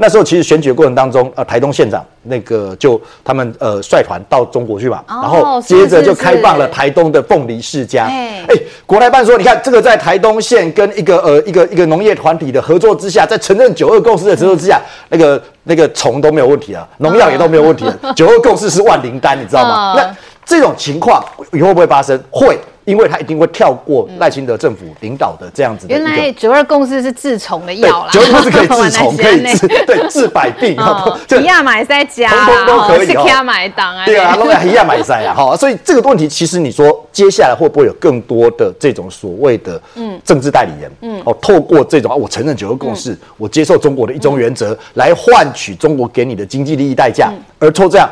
那时候其实选举的过程当中，呃，台东县长那个就他们呃率团到中国去嘛，然后接着就开放了台东的凤梨世家。哎，国台办说，你看这个在台东县跟一个呃一个一个农业团体的合作之下，在承认九二共识的合作之下，那个那个虫都没有问题了，农药也都没有问题了。九二共识是万灵丹，你知道吗？那这种情况以后会不会发生？会。因为他一定会跳过赖清德政府领导的这样子的。
原来九二共识是治虫的药啦，
九二共识 可以治虫，可以治对治百病。
哦，皮亚买塞加，
通通都可以。
啊，
对啊，弄个皮亚买塞啊，好，所以这个问题其实你说接下来会不会有更多的这种所谓的嗯政治代理人，嗯，哦，透过这种啊，我承认九二共识，我接受中国的一中原则，来换取中国给你的经济利益代价，而抽这样。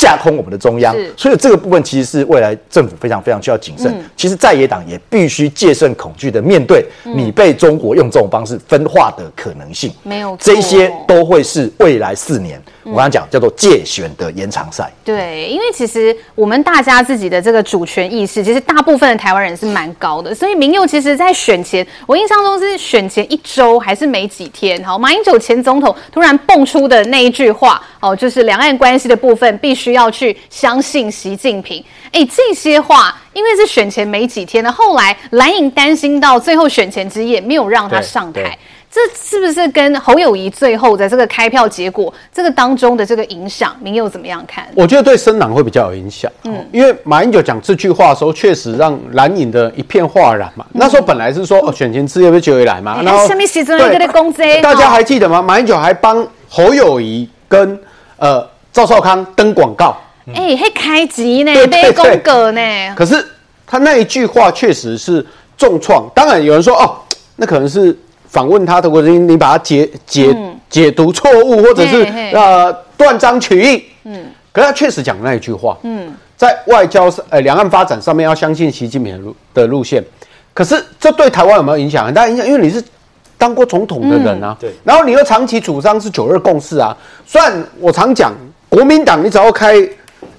架空我们的中央，所以这个部分其实是未来政府非常非常需要谨慎。其实在野党也必须戒慎恐惧的面对你被中国用这种方式分化的可能性。没有，这些都会是未来四年我刚刚讲叫做介选的延长赛。
对，因为其实我们大家自己的这个主权意识，其实大部分的台湾人是蛮高的。所以民佑其实在选前，我印象中是选前一周还是没几天，好，马英九前总统突然蹦出的那一句话，哦，就是两岸关系的部分必须。要去相信习近平，哎，这些话因为是选前没几天的，后来蓝营担心到最后选前之夜没有让他上台，这是不是跟侯友谊最后的这个开票结果这个当中的这个影响，您又怎么样看？
我觉得对深蓝会比较有影响，嗯，因为马英九讲这句话的时候，确实让蓝营的一片哗然嘛。嗯、那时候本来是说哦，选前之夜不是九月来嘛，欸、然后对，大家还记得吗？马英九还帮侯友谊跟呃。赵少康登广告，
哎、欸，还开机呢，被公格呢。
可是他那一句话确实是重创。当然有人说哦，那可能是访问他的过程，你把它解解、嗯、解读错误，或者是呃断章取义。嗯，可是他确实讲那一句话。嗯，在外交呃两岸发展上面要相信习近平的路的路线。可是这对台湾有没有影响？很大影响，因为你是。当过总统的人啊，对，然后你又长期主张是九二共识啊。虽然我常讲，国民党你只要开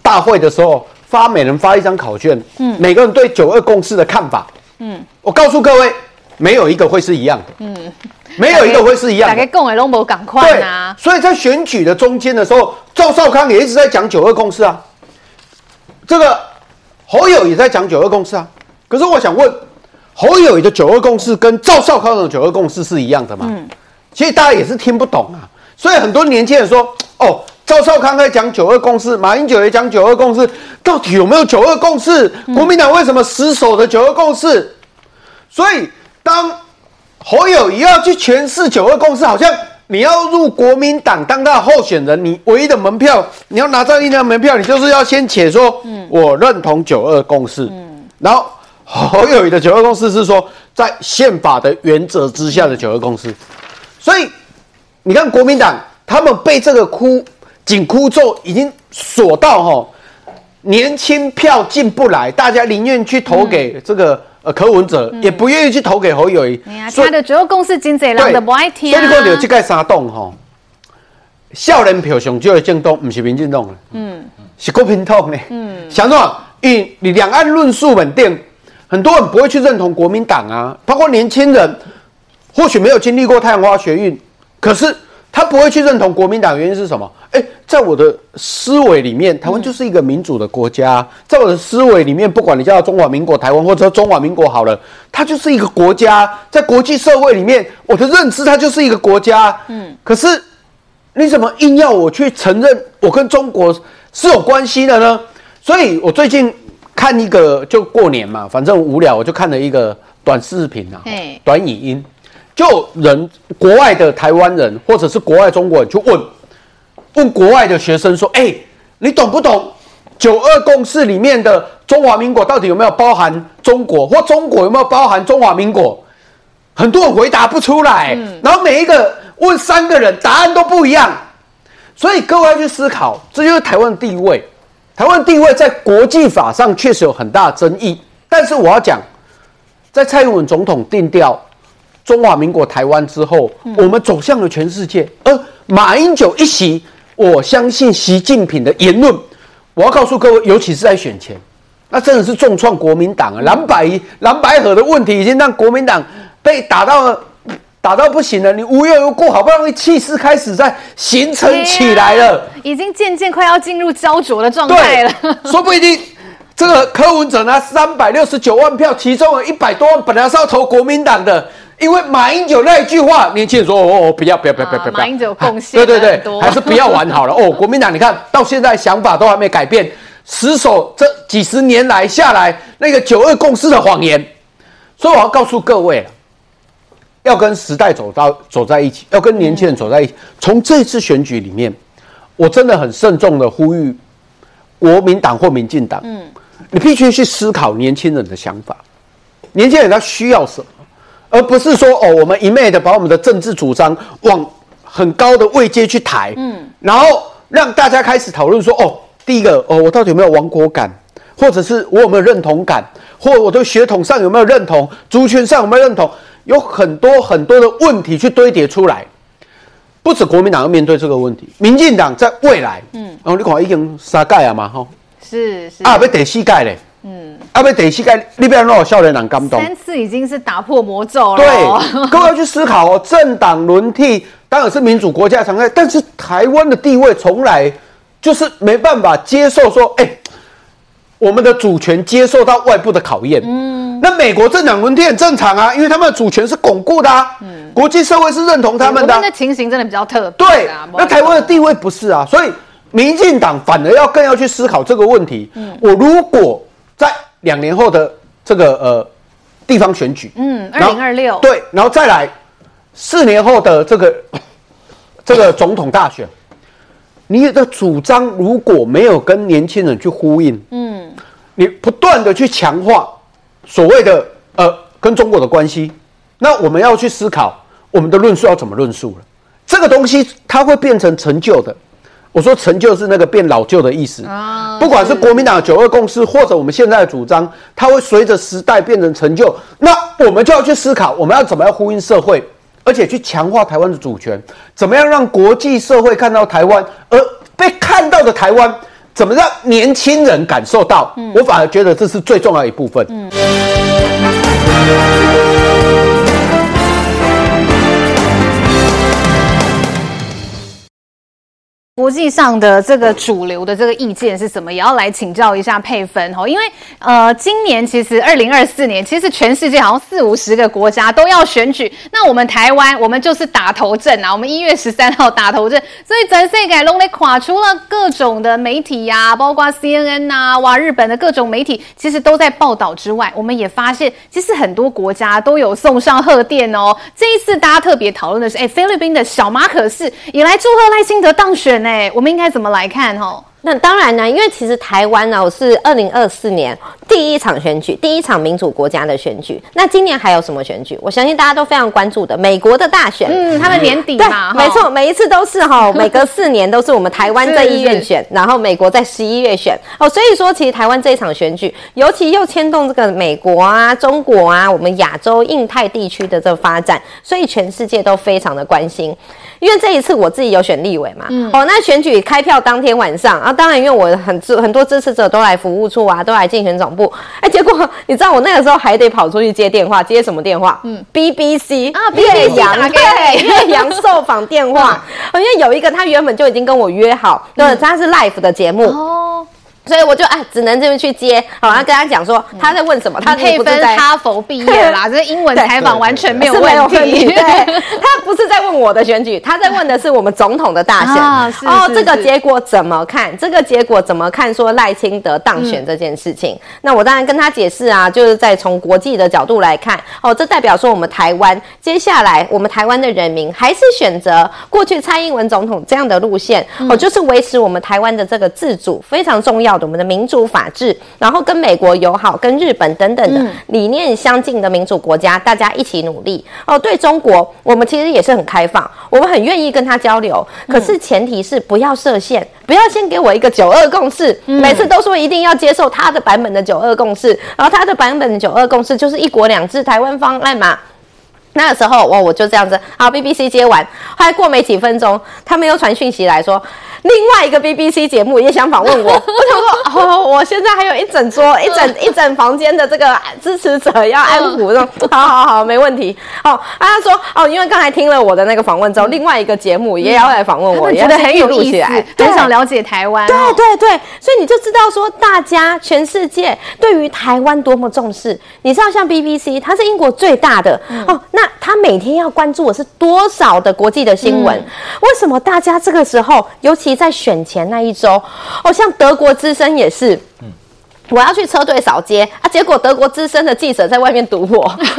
大会的时候发每人发一张考卷，嗯，每个人对九二共识的看法，嗯，我告诉各位，没有一个会是一样的，嗯，没有一个会是一样的。大
家讲的都没赶快啊。
对，所以在选举的中间的时候，赵少康也一直在讲九二共识啊，这个侯友也在讲九二共识啊。可是我想问。侯友宜的九二共识跟赵少康的九二共识是一样的吗？嗯，其实大家也是听不懂啊。所以很多年轻人说：“哦，赵少康在讲九二共识，马英九也讲九二共识，到底有没有九二共识？国民党为什么死守的九二共识？”所以当侯友宜要去诠释九二共识，好像你要入国民党当他的候选人，你唯一的门票，你要拿到一张门票，你就是要先写说：“嗯，我认同九二共识。”嗯，然后。侯友宜的九二共识是说，在宪法的原则之下的九二共识，所以你看国民党他们被这个箍紧箍咒已经锁到哈，年轻票进不来，大家宁愿去投给这个呃柯文哲，也不愿意去投给侯友宜。
他的主要共识真济人的不爱听。
所以你看有这个三党哈，少年票上就会政党，不是民进党了，嗯，是国民党呢，嗯，想说以你两岸论述稳定。很多人不会去认同国民党啊，包括年轻人，或许没有经历过太阳花学运，可是他不会去认同国民党，原因是什么？诶，在我的思维里面，台湾就是一个民主的国家，在我的思维里面，不管你叫中华民国台湾，或者中华民国好了，它就是一个国家，在国际社会里面，我的认知它就是一个国家。嗯，可是你怎么硬要我去承认我跟中国是有关系的呢？所以我最近。看一个就过年嘛，反正无聊，我就看了一个短视频啊，短影音，就人国外的台湾人或者是国外中国人，去问问国外的学生说：“哎，你懂不懂九二共识里面的中华民国到底有没有包含中国，或中国有没有包含中华民国？”很多人回答不出来，然后每一个问三个人，答案都不一样，所以各位要去思考，这就是台湾的地位。台湾地位在国际法上确实有很大的争议，但是我要讲，在蔡英文总统定调中华民国台湾之后，我们走向了全世界。而马英九一席，我相信习近平的言论，我要告诉各位，尤其是在选前，那真的是重创国民党啊！蓝白蓝白合的问题已经让国民党被打到了。打到不行了，你无缘无故，好不容易气势开始在形成起来了，啊、
已经渐渐快要进入焦灼的状态了。
说不一定，这个柯文哲拿三百六十九万票，其中有一百多万本来是要投国民党的，因为马英九那一句话，年轻人说哦哦，不要不要不要不要不要，
马英九贡献
对对对，还是不要玩好了哦。国民党你看到现在想法都还没改变，死守这几十年来下来那个九二共识的谎言。所以我要告诉各位，要跟时代走到走在一起，要跟年轻人走在一起。从这次选举里面，我真的很慎重的呼吁国民党或民进党，嗯，你必须去思考年轻人的想法，年轻人他需要什么，而不是说哦，我们一昧的把我们的政治主张往很高的位阶去抬，嗯，然后让大家开始讨论说，哦，第一个，哦，我到底有没有亡国感，或者是我有没有认同感？或我对血统上有没有认同，族群上有没有认同，有很多很多的问题去堆叠出来。不止国民党要面对这个问题，民进党在未来，嗯，然后你看已经三届了嘛，吼，
是是。
啊，要第四届嘞，嗯，啊，要第四届，你不要让我少年党感动。
三次已经是打破魔咒了。
对，各位要去思考哦，政党轮替当然是民主国家常态，但是台湾的地位从来就是没办法接受说，哎。我们的主权接受到外部的考验，嗯，那美国政党轮替很正常啊，因为他们的主权是巩固的啊，嗯，国际社会是认同他们的。
那情形真的比较特别，
对，那台湾的地位不是啊，所以民进党反而要更要去思考这个问题。嗯，我如果在两年后的这个呃地方选举，
嗯，二零二六，
对，然后再来四年后的这个 这个总统大选。你的主张如果没有跟年轻人去呼应，嗯，你不断的去强化所谓的呃跟中国的关系，那我们要去思考我们的论述要怎么论述了。这个东西它会变成陈旧的。我说成就是那个变老旧的意思啊。不管是国民党的九二共识，或者我们现在的主张，它会随着时代变成成就。那我们就要去思考，我们要怎么样呼应社会。而且去强化台湾的主权，怎么样让国际社会看到台湾，而被看到的台湾，怎么让年轻人感受到？嗯，我反而觉得这是最重要的一部分。嗯。
国际上的这个主流的这个意见是什么？也要来请教一下佩芬哈，因为呃，今年其实二零二四年，其实全世界好像四五十个国家都要选举，那我们台湾，我们就是打头阵啊，我们一月十三号打头阵，所以全世界拢咧看，除了各种的媒体呀、包括 CNN 呐、啊，哇，日本的各种媒体，其实都在报道之外，我们也发现，其实很多国家都有送上贺电哦。这一次大家特别讨论的是，哎，菲律宾的小马可是也来祝贺赖清德当选。那，我们应该怎么来看吼？
那当然呢，因为其实台湾呢是二零二四年第一场选举，第一场民主国家的选举。那今年还有什么选举？我相信大家都非常关注的美国的大选。
嗯，他们年底嘛，
没错，每一次都是哈，每隔四年都是我们台湾在一月选，然后美国在十一月选。哦，所以说其实台湾这一场选举，尤其又牵动这个美国啊、中国啊、我们亚洲、印太地区的这个发展，所以全世界都非常的关心。因为这一次我自己有选立委嘛，嗯，哦，那选举开票当天晚上啊，当然因为我很支很多支持者都来服务处啊，都来竞选总部，哎，结果你知道我那个时候还得跑出去接电话，接什么电话？嗯，BBC 啊，岳阳对，岳阳受访电话，因为有一个他原本就已经跟我约好，对，他是 live 的节目。哦。所以我就哎，只能这边去接，好，然后跟他讲说他在问什么，他
可以分哈佛毕业啦，这英文采访完全没有问题。
对，他不是在问我的选举，他在问的是我们总统的大选。哦，这个结果怎么看？这个结果怎么看？说赖清德当选这件事情，那我当然跟他解释啊，就是在从国际的角度来看，哦，这代表说我们台湾接下来我们台湾的人民还是选择过去蔡英文总统这样的路线，哦，就是维持我们台湾的这个自主非常重要。我们的民主法治，然后跟美国友好、跟日本等等的理念相近的民主国家，大家一起努力哦。对中国，我们其实也是很开放，我们很愿意跟他交流。可是前提是不要设限，不要先给我一个九二共识，每次都说一定要接受他的版本的九二共识，然后他的版本的九二共识就是一国两制台湾方案嘛。那个时候，我我就这样子，好，BBC 接完，后来过没几分钟，他们又传讯息来说。另外一个 BBC 节目也想访问我，我想说，哦，我现在还有一整桌、一整一整房间的这个支持者要安抚，说，好好好，没问题。哦，啊他说，哦，因为刚才听了我的那个访问之后，另外一个节目也要来访问我，觉得很有意思，
很想了解台湾。
对对对，所以你就知道说，大家全世界对于台湾多么重视。你知道，像 BBC，它是英国最大的哦，那那他每天要关注的是多少的国际的新闻？嗯、为什么大家这个时候，尤其在选前那一周，哦，像德国之声也是，嗯。我要去车队扫街啊！结果德国资深的记者在外面堵我，他说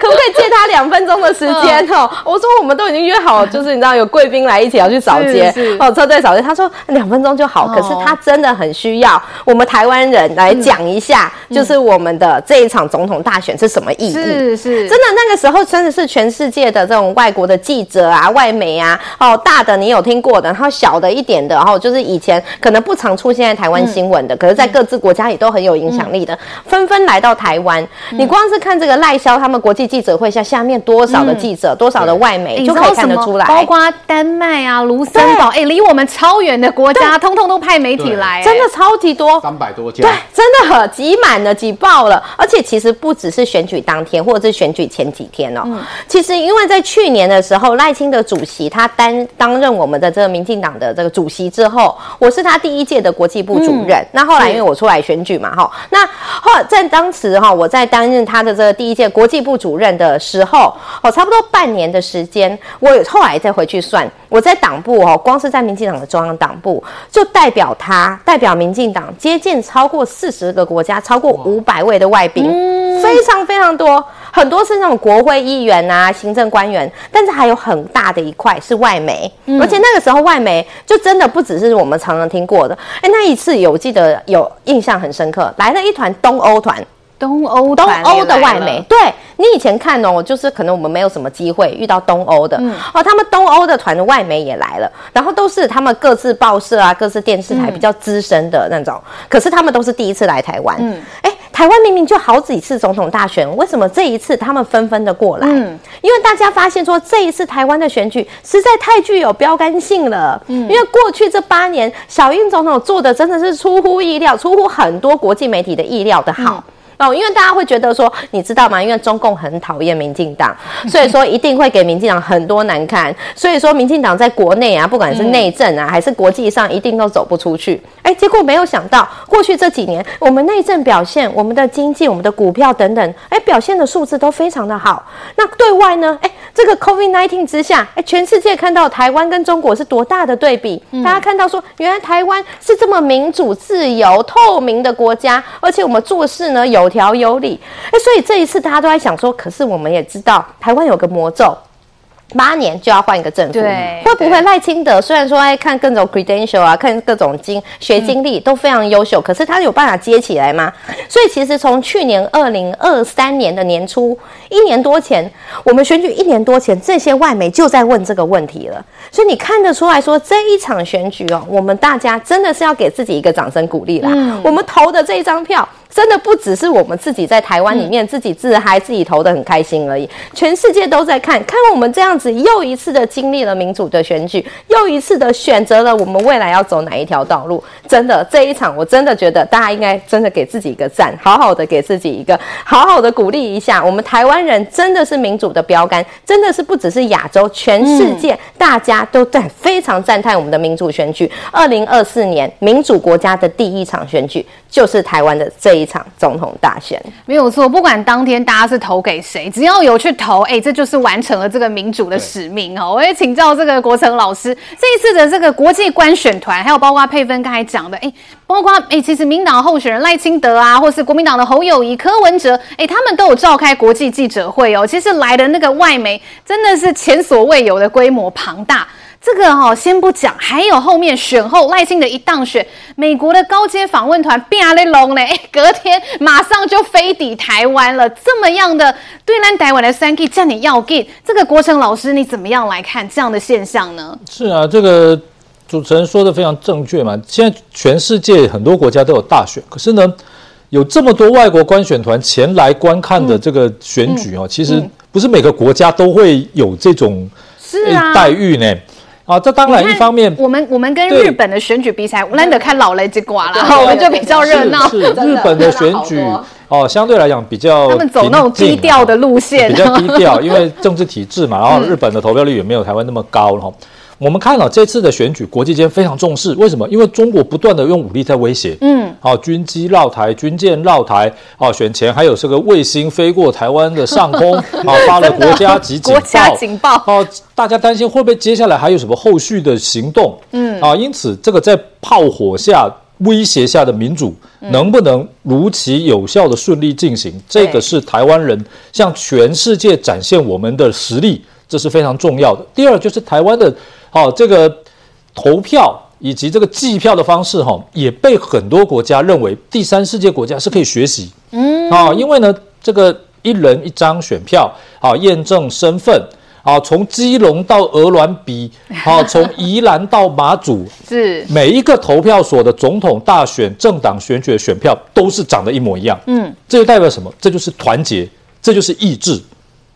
可不可以借他两分钟的时间？哦，我说我们都已经约好，就是你知道有贵宾来一起要去扫街哦，车队扫街。他说两分钟就好，可是他真的很需要我们台湾人来讲一下，就是我们的这一场总统大选是什么意义？
是是，
真的那个时候真的是全世界的这种外国的记者啊、外媒啊，哦，大的你有听过的，然后小的一点的，然后就是以前可能不常出现在台湾新闻的，可是在各自。国家也都很有影响力的，纷纷来到台湾。你光是看这个赖萧他们国际记者会下下面多少的记者，多少的外媒，就可以看得出来。
包括丹麦啊、卢森堡，哎，离我们超远的国家，通通都派媒体来，
真的超级多，
三百多家。
对，真的很挤满了，挤爆了。而且其实不只是选举当天，或者是选举前几天哦。其实因为在去年的时候，赖清德主席他担担任我们的这个民进党的这个主席之后，我是他第一届的国际部主任。那后来因为我出来。选举嘛，哈，那后在当时哈，我在担任他的这个第一届国际部主任的时候，哦，差不多半年的时间，我后来再回去算，我在党部哦，光是在民进党的中央党部，就代表他代表民进党接见超过四十个国家，超过五百位的外宾，非常非常多。很多是那种国会议员啊、行政官员，但是还有很大的一块是外媒，嗯、而且那个时候外媒就真的不只是我们常常听过的。哎，那一次有记得有印象很深刻，来了一团东欧团，
东欧
东欧的外媒。对，你以前看哦，就是可能我们没有什么机会遇到东欧的、嗯、哦，他们东欧的团的外媒也来了，然后都是他们各自报社啊、各自电视台比较资深的那种，嗯、可是他们都是第一次来台湾。嗯，哎。台湾明明就好几次总统大选，为什么这一次他们纷纷的过来？嗯，因为大家发现说这一次台湾的选举实在太具有标杆性了。嗯，因为过去这八年，小英总统做的真的是出乎意料，出乎很多国际媒体的意料的好。嗯哦，因为大家会觉得说，你知道吗？因为中共很讨厌民进党，所以说一定会给民进党很多难堪。所以说，民进党在国内啊，不管是内政啊，还是国际上，一定都走不出去。哎，结果没有想到，过去这几年，我们内政表现，我们的经济，我们的股票等等，哎，表现的数字都非常的好。那对外呢？哎，这个 COVID-19 之下，哎，全世界看到台湾跟中国是多大的对比？大家看到说，原来台湾是这么民主、自由、透明的国家，而且我们做事呢有。条有理，哎，所以这一次大家都在想说，可是我们也知道，台湾有个魔咒。八年就要换一个政府，对会不会赖清德虽然说爱看各种 credential 啊，看各种经学经历都非常优秀，可是他有办法接起来吗？所以其实从去年二零二三年的年初，一年多前，我们选举一年多前，这些外媒就在问这个问题了。所以你看得出来说，这一场选举哦，我们大家真的是要给自己一个掌声鼓励啦。嗯、我们投的这一张票，真的不只是我们自己在台湾里面自己自嗨、自己投的很开心而已，全世界都在看，看我们这样子。又一次的经历了民主的选举，又一次的选择了我们未来要走哪一条道路。真的，这一场我真的觉得大家应该真的给自己一个赞，好好的给自己一个好好的鼓励一下。我们台湾人真的是民主的标杆，真的是不只是亚洲，全世界大家都在非常赞叹我们的民主选举。二零二四年民主国家的第一场选举就是台湾的这一场总统大选，
没有错。不管当天大家是投给谁，只要有去投，哎，这就是完成了这个民主的使命哦。我也请教这个国成老师，这一次的这个国际观选团，还有包括佩芬刚才讲的，哎，包括哎，其实民党候选人赖清德啊，或是国民党的侯友宜、柯文哲，哎，他们都有召开国际记者会哦。其实来的那个外媒真的是前所未有的规模庞大。这个哈、哦、先不讲，还有后面选后赖清德一当选，美国的高阶访问团变阿雷龙嘞，隔天马上就飞抵台湾了。这么样的对岸台湾的三 K 叫你要给这个国成老师，你怎么样来看这样的现象呢？
是啊，这个主持人说的非常正确嘛。现在全世界很多国家都有大选，可是呢，有这么多外国观选团前来观看的这个选举哦，嗯嗯、其实不是每个国家都会有这种是啊待遇呢。啊，这当然一方面，
我们我们跟日本的选举比起来，我懒得看老雷这挂了，然后我们就比较热闹。
是日本的选举哦，相对来讲比较
他们走那种低调的路线，
比较低调，因为政治体制嘛，然后日本的投票率也没有台湾那么高，然后。我们看了这次的选举，国际间非常重视，为什么？因为中国不断的用武力在威胁，嗯，好、哦，军机绕台，军舰绕台，啊，选前还有这个卫星飞过台湾的上空，啊、哦，发了国家级警报，
国家警报，
哦，大家担心会不会接下来还有什么后续的行动？嗯，啊，因此这个在炮火下、威胁下的民主，能不能如期有效的顺利进行？嗯、这个是台湾人向全世界展现我们的实力，这是非常重要的。第二就是台湾的。好，这个投票以及这个计票的方式，哈，也被很多国家认为第三世界国家是可以学习。嗯，啊，因为呢，这个一人一张选票，啊，验证身份，啊，从基隆到鹅銮鼻，啊，从宜兰到马祖，是每一个投票所的总统大选政党选举的选票都是长得一模一样。嗯，这就代表什么？这就是团结，这就是意志。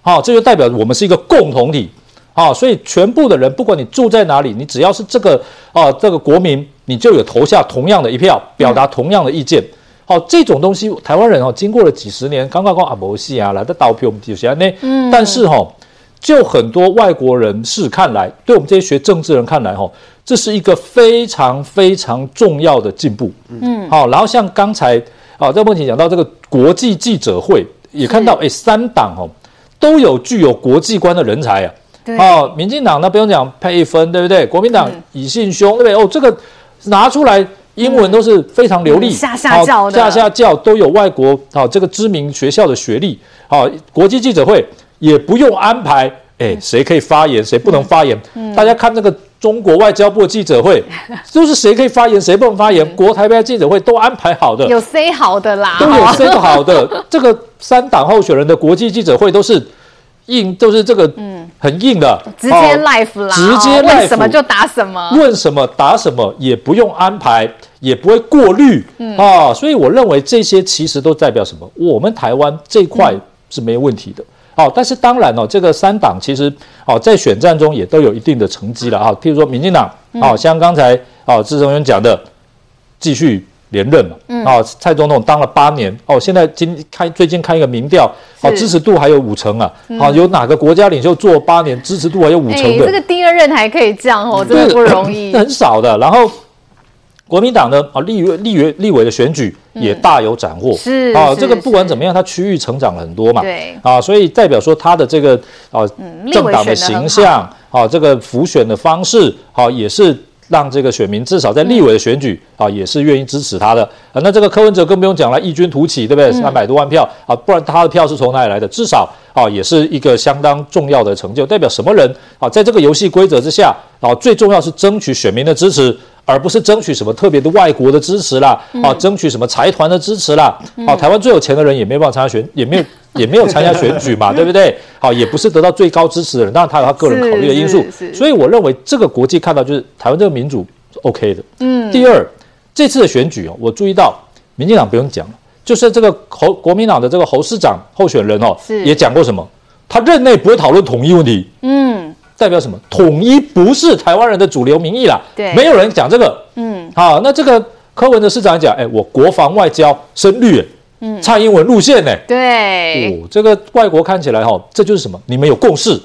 好，这就代表我们是一个共同体。啊，所以全部的人，不管你住在哪里，你只要是这个啊，这个国民，你就有投下同样的一票，表达同样的意见。好，这种东西，台湾人哦，经过了几十年，刚刚讲阿摩西啊，来的倒票我们就些呢。嗯。但是哈，就很多外国人士看来，对我们这些学政治人看来，哈，这是一个非常非常重要的进步。嗯。好，然后像刚才啊，这个问题讲到这个国际记者会，也看到哎，三党哦都有具有国际观的人才啊。哦，民进党那不用讲配一分，对不对？国民党以信兄，对不对？哦，这个拿出来英文都是非常流利，
下下教的，
下下教都有外国哦这个知名学校的学历。好，国际记者会也不用安排，哎，谁可以发言，谁不能发言？大家看那个中国外交部记者会，就是谁可以发言，谁不能发言？国台办记者会都安排好的，
有 say 好的啦，
都有 say 好的。这个三党候选人的国际记者会都是。应都是这个，嗯，很硬的，
直接 life 啦，
直接 live，
问什么就答什么，
问什么答什么，也不用安排，也不会过滤，嗯。啊，所以我认为这些其实都代表什么？我们台湾这块是没有问题的，哦，但是当然哦，这个三党其实哦在选战中也都有一定的成绩了啊，譬如说民进党，哦，像刚才哦志成员讲的，继续。连任嘛，嗯，啊，蔡总统当了八年，哦，现在今开最近看一个民调，哦，支持度还有五成啊，好，有哪个国家领袖做八年支持度还有五成的？
这个第二任还可以这样哦，真的不容易，
很少的。然后国民党呢，啊，立委、立委、立委的选举也大有斩获，是啊，这个不管怎么样，它区域成长了很多嘛，对，啊，所以代表说他的这个啊，政党的形象，啊，这个浮选的方式，好，也是。让这个选民至少在立委的选举啊，也是愿意支持他的啊。那这个柯文哲更不用讲了，异军突起，对不对？三百多万票啊，不然他的票是从哪里来的？至少啊，也是一个相当重要的成就。代表什么人啊？在这个游戏规则之下啊，最重要是争取选民的支持。而不是争取什么特别的外国的支持啦，啊，争取什么财团的支持啦，啊，台湾最有钱的人也没办法参加选，也没有 也没有参加选举嘛，对不对？好，也不是得到最高支持的人，当然他有他个人考虑的因素，所以我认为这个国际看到就是台湾这个民主是 OK 的。嗯，第二，这次的选举哦，我注意到民进党不用讲了，就是这个侯国民党的这个侯市长候选人哦，也讲过什么，他任内不会讨论统一问题。嗯。代表什么？统一不是台湾人的主流民意啦。对，没有人讲这个。嗯，好，那这个柯文哲市长讲，哎，我国防外交深绿，嗯，蔡英文路线呢？对，哦，这个外国看起来哈，这就是什么？你们有共识。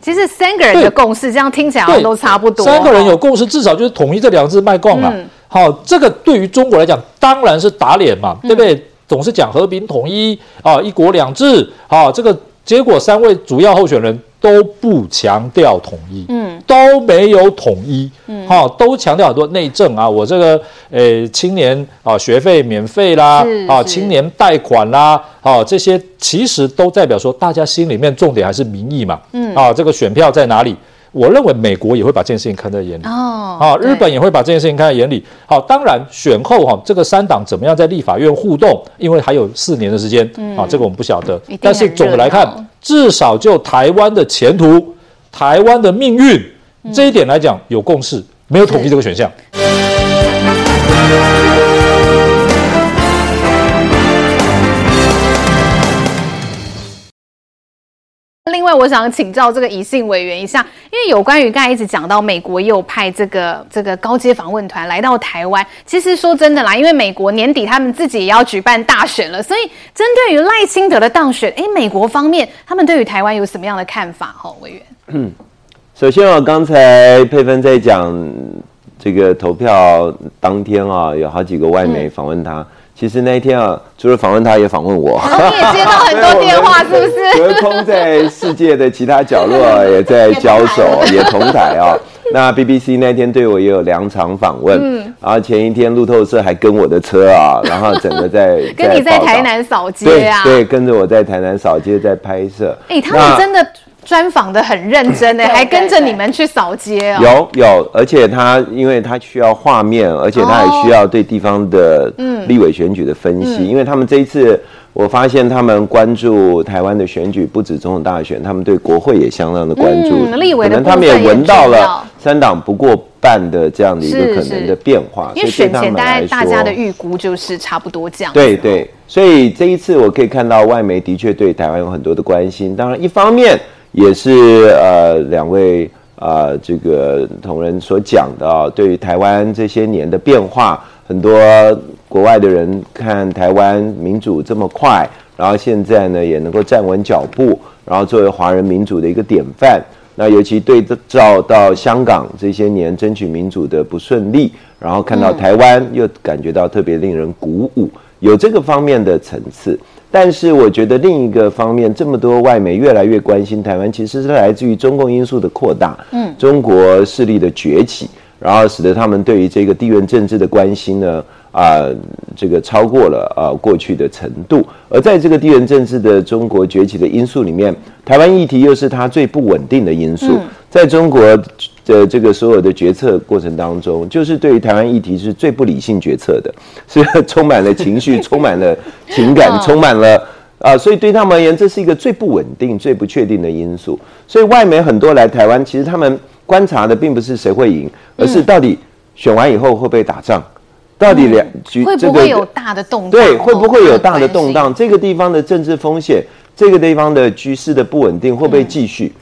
其实三个人的共识，这样听起来都差不多。
三个人有共识，至少就是统一这两个字卖光了。好，这个对于中国来讲，当然是打脸嘛，对不对？总是讲和平统一啊，一国两制啊，这个结果三位主要候选人。都不强调统一，嗯，都没有统一，嗯，好，都强调很多内政啊，我这个呃青年啊学费免费啦，啊青年贷款啦，啊这些其实都代表说大家心里面重点还是民意嘛，嗯，啊这个选票在哪里？我认为美国也会把这件事情看在眼里哦，啊，日本也会把这件事情看在眼里。好，当然选后哈，这个三党怎么样在立法院互动？因为还有四年的时间，啊，这个我们不晓得。但是总的来看，至少就台湾的前途、台湾的命运这一点来讲，有共识，没有统一这个选项。
另外，我想请教这个宜信委员一下，因为有关于刚才一直讲到美国也有派这个这个高阶访问团来到台湾。其实说真的啦，因为美国年底他们自己也要举办大选了，所以针对于赖清德的当选，诶，美国方面他们对于台湾有什么样的看法？哈，委员。嗯，
首先啊，刚才佩芬在讲这个投票当天啊，有好几个外媒访问他。嗯、其实那一天啊，除了访问他，也访问我。
然后你也接到很多电话，是不是？
隔空在世界的其他角落也在交手，也同台啊。那 BBC 那天对我也有两场访问，嗯，然后前一天路透社还跟我的车啊，然后整个在
跟你在台南扫街啊，
对，对，跟着我在台南扫街在拍摄。
哎、欸，他们真的。专访的很认真呢，还跟着你们去扫街哦。
有有，而且他因为他需要画面，而且他也需要对地方的立委选举的分析，嗯、因为他们这一次我发现他们关注台湾的选举，不止总统大选，他们对国会也相当的关注。
嗯、立委的
可能他们也闻到了三党不过半的这样的一个可能的变化。
因为选前大概大家的预估就是差不多这样。
对对，所以这一次我可以看到外媒的确对台湾有很多的关心。当然，一方面。也是呃两位啊、呃、这个同仁所讲的啊，对于台湾这些年的变化，很多国外的人看台湾民主这么快，然后现在呢也能够站稳脚步，然后作为华人民主的一个典范。那尤其对照到香港这些年争取民主的不顺利，然后看到台湾又感觉到特别令人鼓舞，有这个方面的层次。但是我觉得另一个方面，这么多外媒越来越关心台湾，其实是来自于中共因素的扩大，嗯，中国势力的崛起，然后使得他们对于这个地缘政治的关心呢，啊、呃，这个超过了啊、呃、过去的程度。而在这个地缘政治的中国崛起的因素里面，台湾议题又是它最不稳定的因素，在中国。的这个所有的决策过程当中，就是对于台湾议题是最不理性决策的，是充满了情绪，充满了情感，充满了啊、呃，所以对他们而言，这是一个最不稳定、最不确定的因素。所以外媒很多来台湾，其实他们观察的并不是谁会赢，而是到底选完以后会不会打仗，到底两局、
嗯、会不会有大的动荡？
对，会不会有大的动荡？这个地方的政治风险，这个地方的局势的不稳定会不会继续？嗯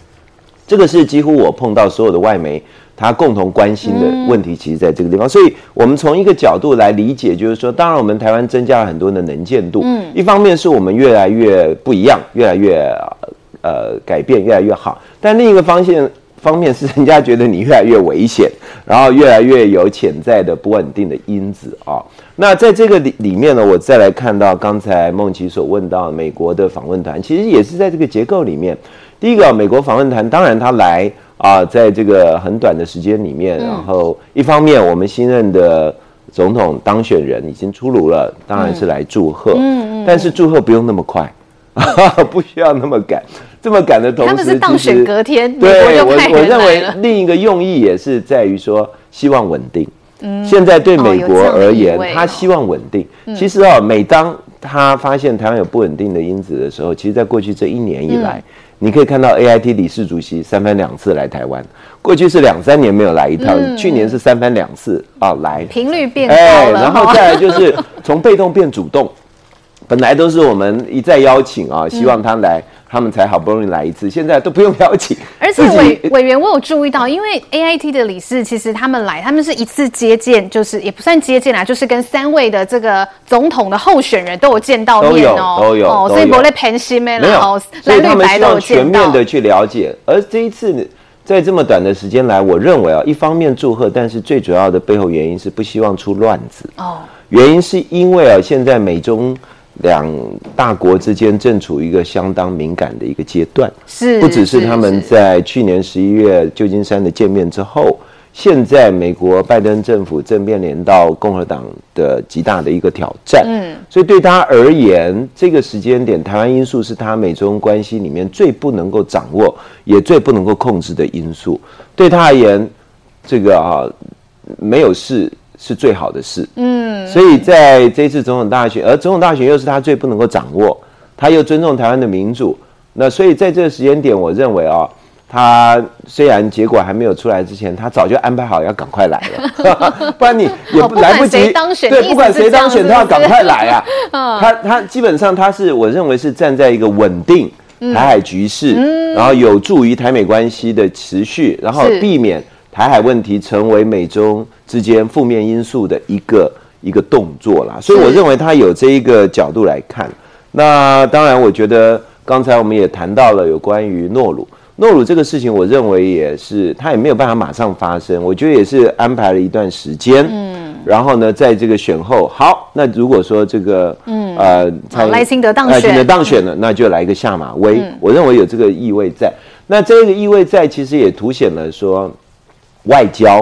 这个是几乎我碰到所有的外媒，他共同关心的问题，其实在这个地方。所以，我们从一个角度来理解，就是说，当然我们台湾增加了很多的能见度。嗯，一方面是我们越来越不一样，越来越呃改变，越来越好。但另一个方向，方面是人家觉得你越来越危险，然后越来越有潜在的不稳定的因子啊。那在这个里里面呢，我再来看到刚才梦琪所问到美国的访问团，其实也是在这个结构里面。第一个，美国访问团，当然他来啊，在这个很短的时间里面，然后一方面我们新任的总统当选人已经出炉了，当然是来祝贺，嗯嗯，但是祝贺不用那么快，不需要那么赶，这么赶的同时，他们
是当选隔天，
对，我我认为另一个用意也是在于说希望稳定。嗯，现在对美国而言，他希望稳定。其实啊，每当他发现台湾有不稳定的因子的时候，其实在过去这一年以来。你可以看到 AIT 理事主席三番两次来台湾，过去是两三年没有来一趟，嗯、去年是三番两次啊来，
频率变高了。哎，
然后再来就是从被动变主动，本来都是我们一再邀请啊，希望他来。嗯他们才好不容易来一次，现在都不用邀请。
而且委委员，我有注意到，因为 AIT 的理事其实他们来，他们是一次接见，就是也不算接见啦，就是跟三位的这个总统的候选人都有见到面哦，
都有，哦，
所以不会偏心没有，
所以他们需要全面的去了解。而这一次在这么短的时间来，我认为啊，一方面祝贺，但是最主要的背后原因是不希望出乱子哦。原因是因为啊，现在美中。两大国之间正处于一个相当敏感的一个阶段，
是
不只是他们在去年十一月旧金山的见面之后，现在美国拜登政府正面临到共和党的极大的一个挑战，嗯，所以对他而言，这个时间点，台湾因素是他美中关系里面最不能够掌握，也最不能够控制的因素。对他而言，这个啊，没有事。是最好的事，嗯，所以在这次总统大选，而总统大选又是他最不能够掌握，他又尊重台湾的民主，那所以在这个时间点，我认为啊，他虽然结果还没有出来之前，他早就安排好要赶快来了，不然你也不来不及当选，对，不管谁当选，他要赶快来啊，他他基本上他是我认为是站在一个稳定台海局势，然后有助于台美关系的持续，然后避免。台海问题成为美中之间负面因素的一个一个动作啦，所以我认为他有这一个角度来看。那当然，我觉得刚才我们也谈到了有关于诺鲁，诺鲁这个事情，我认为也是，他也没有办法马上发生，我觉得也是安排了一段时间。嗯，然后呢，在这个选后，好，那如果说这个，嗯，呃，
赖清德当选，赖
清德当选了，那就来一个下马威。嗯、我认为有这个意味在。那这个意味在，其实也凸显了说，外交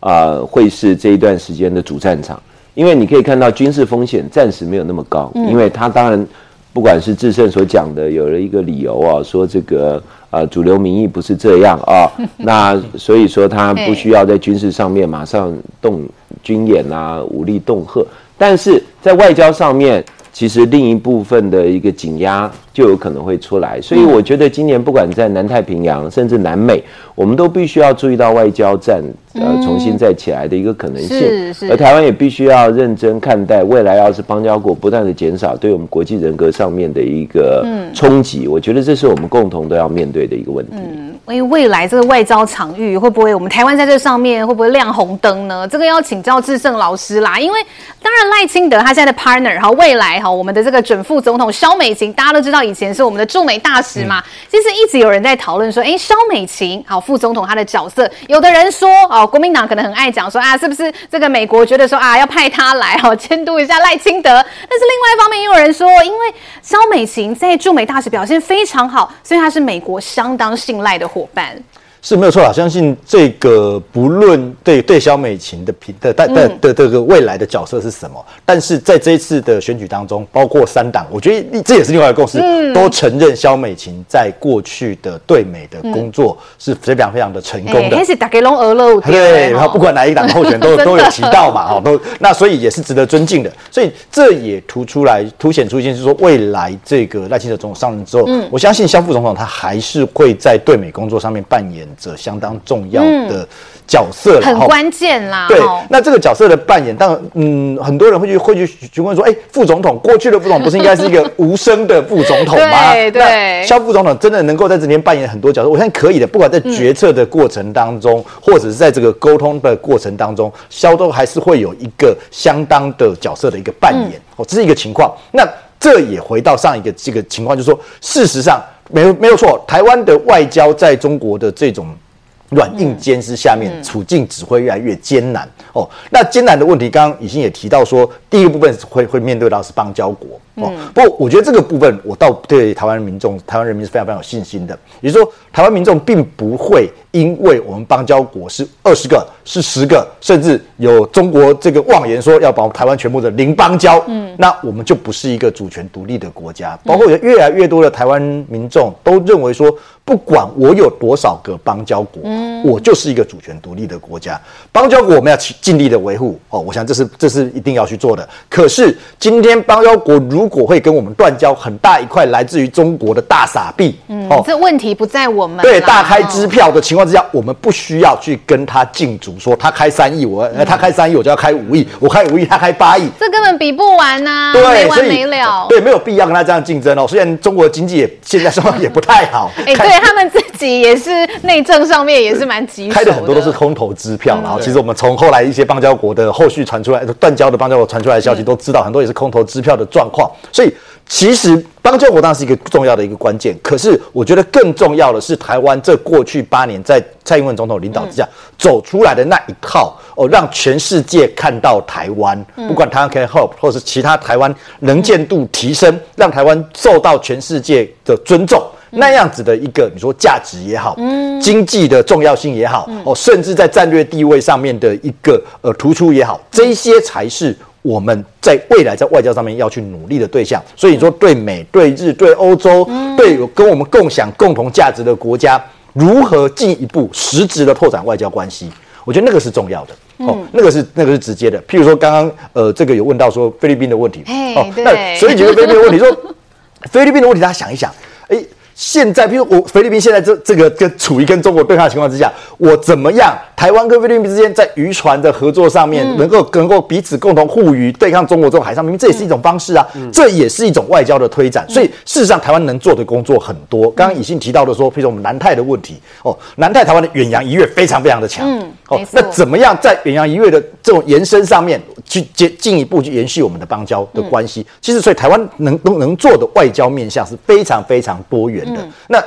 啊、呃、会是这一段时间的主战场，因为你可以看到军事风险暂时没有那么高，嗯、因为他当然。不管是智胜所讲的，有了一个理由啊，说这个呃主流民意不是这样啊，那所以说他不需要在军事上面马上动军演啊，武力恫吓，但是在外交上面。其实另一部分的一个紧压就有可能会出来，所以我觉得今年不管在南太平洋，甚至南美，我们都必须要注意到外交战呃重新再起来的一个可能性。是是。而台湾也必须要认真看待未来，要是邦交国不断的减少，对我们国际人格上面的一个冲击，我觉得这是我们共同都要面对的一个问题。
嗯，因为未来这个外交场域会不会我们台湾在这上面会不会亮红灯呢？这个要请教智胜老师啦。因为当然赖清德他现在的 partner 哈，未来。哈，我们的这个准副总统肖美琴，大家都知道以前是我们的驻美大使嘛。嗯、其实一直有人在讨论说，哎，肖美琴，好，副总统他的角色，有的人说，哦，国民党可能很爱讲说啊，是不是这个美国觉得说啊，要派他来，好监督一下赖清德？但是另外一方面，也有人说，因为肖美琴在驻美大使表现非常好，所以他是美国相当信赖的伙伴。
是没有错啦，相信这个不论对对萧美琴的评的但的的这个未来的角色是什么，但是在这一次的选举当中，包括三党，我觉得这也是另外一个共识，嗯、都承认萧美琴在过去的对美的工作是非常非常的成功的。
是
对，然后不管哪一党候选人都 都有提到嘛，哈，都那所以也是值得尊敬的。所以这也突出来凸显出一件事，说未来这个赖清德总统上任之后，嗯、我相信萧副总统他还是会在对美工作上面扮演。者相当重要的角色，
很关键啦。
对，那这个角色的扮演，当然，嗯，很多人会去会去询问说，哎，副总统过去的副总统不是应该是一个 无声的副总统吗？
对对。
萧副总统真的能够在这边扮演很多角色，我相信可以的。不管在决策的过程当中，或者是在这个沟通的过程当中，肖都还是会有一个相当的角色的一个扮演。哦，这是一个情况。那这也回到上一个这个情况，就是说，事实上。没有没有错，台湾的外交在中国的这种软硬兼施下面，嗯、处境只会越来越艰难哦。那艰难的问题，刚刚已经也提到说，第一个部分会会面对到是邦交国哦。嗯、不过我觉得这个部分，我倒对台湾民众、台湾人民是非常非常有信心的。也就是说，台湾民众并不会因为我们邦交国是二十个、是十个，甚至有中国这个妄言说要把台湾全部的零邦交，嗯，那我们就不是一个主权独立的国家。包括有越来越多的台湾民众都认为说。不管我有多少个邦交国，嗯，我就是一个主权独立的国家。邦交国我们要去尽力的维护哦，我想这是这是一定要去做的。可是今天邦交国如果会跟我们断交，很大一块来自于中国的大傻币，
嗯，哦，这问题不在我们
对大开支票的情况之下，我们不需要去跟他竞逐，说他开三亿，我他开三亿，我就要开五亿，我开五亿，他开八亿，
这根本比不完呐，
对，
没完没了，
对，没有必要跟他这样竞争哦。虽然中国经济也现在状况也不太好，
哎，对。他们自己也是内政上面也是蛮急，
开的很多都是空头支票，然后其实我们从后来一些邦交国的后续传出来断交的邦交国传出来的消息都知道，很多也是空头支票的状况。所以其实邦交国当然是一个重要的一个关键，可是我觉得更重要的是台湾这过去八年在蔡英文总统领导之下走出来的那一套哦，让全世界看到台湾，不管台湾 can help 或是其他台湾能见度提升，让台湾受到全世界的尊重。那样子的一个，你说价值也好，嗯，经济的重要性也好，哦，甚至在战略地位上面的一个呃突出也好，这些才是我们在未来在外交上面要去努力的对象。所以你说对美、对日、对欧洲、对有跟我们共享共同价值的国家，如何进一步实质的拓展外交关系？我觉得那个是重要的哦，那个是那个是直接的。譬如说刚刚呃这个有问到说菲律宾的问题，
哦，
那所以几个菲律宾的问题说菲律宾的问题，大家想一想，哎。现在，譬如我菲律宾现在这这个跟处于跟中国对抗的情况之下，我怎么样？台湾跟菲律宾之间在渔船的合作上面，能够能够彼此共同护渔，对抗中国这种海上民兵，这也是一种方式啊，这也是一种外交的推展。所以事实上，台湾能做的工作很多。刚刚以信提到的说，譬如说我们南太的问题哦，南太台湾的远洋渔业非常非常的强，哦，那怎么样在远洋渔业的这种延伸上面去接进一步去延续我们的邦交的关系？其实，所以台湾能能能做的外交面向是非常非常多元的。那。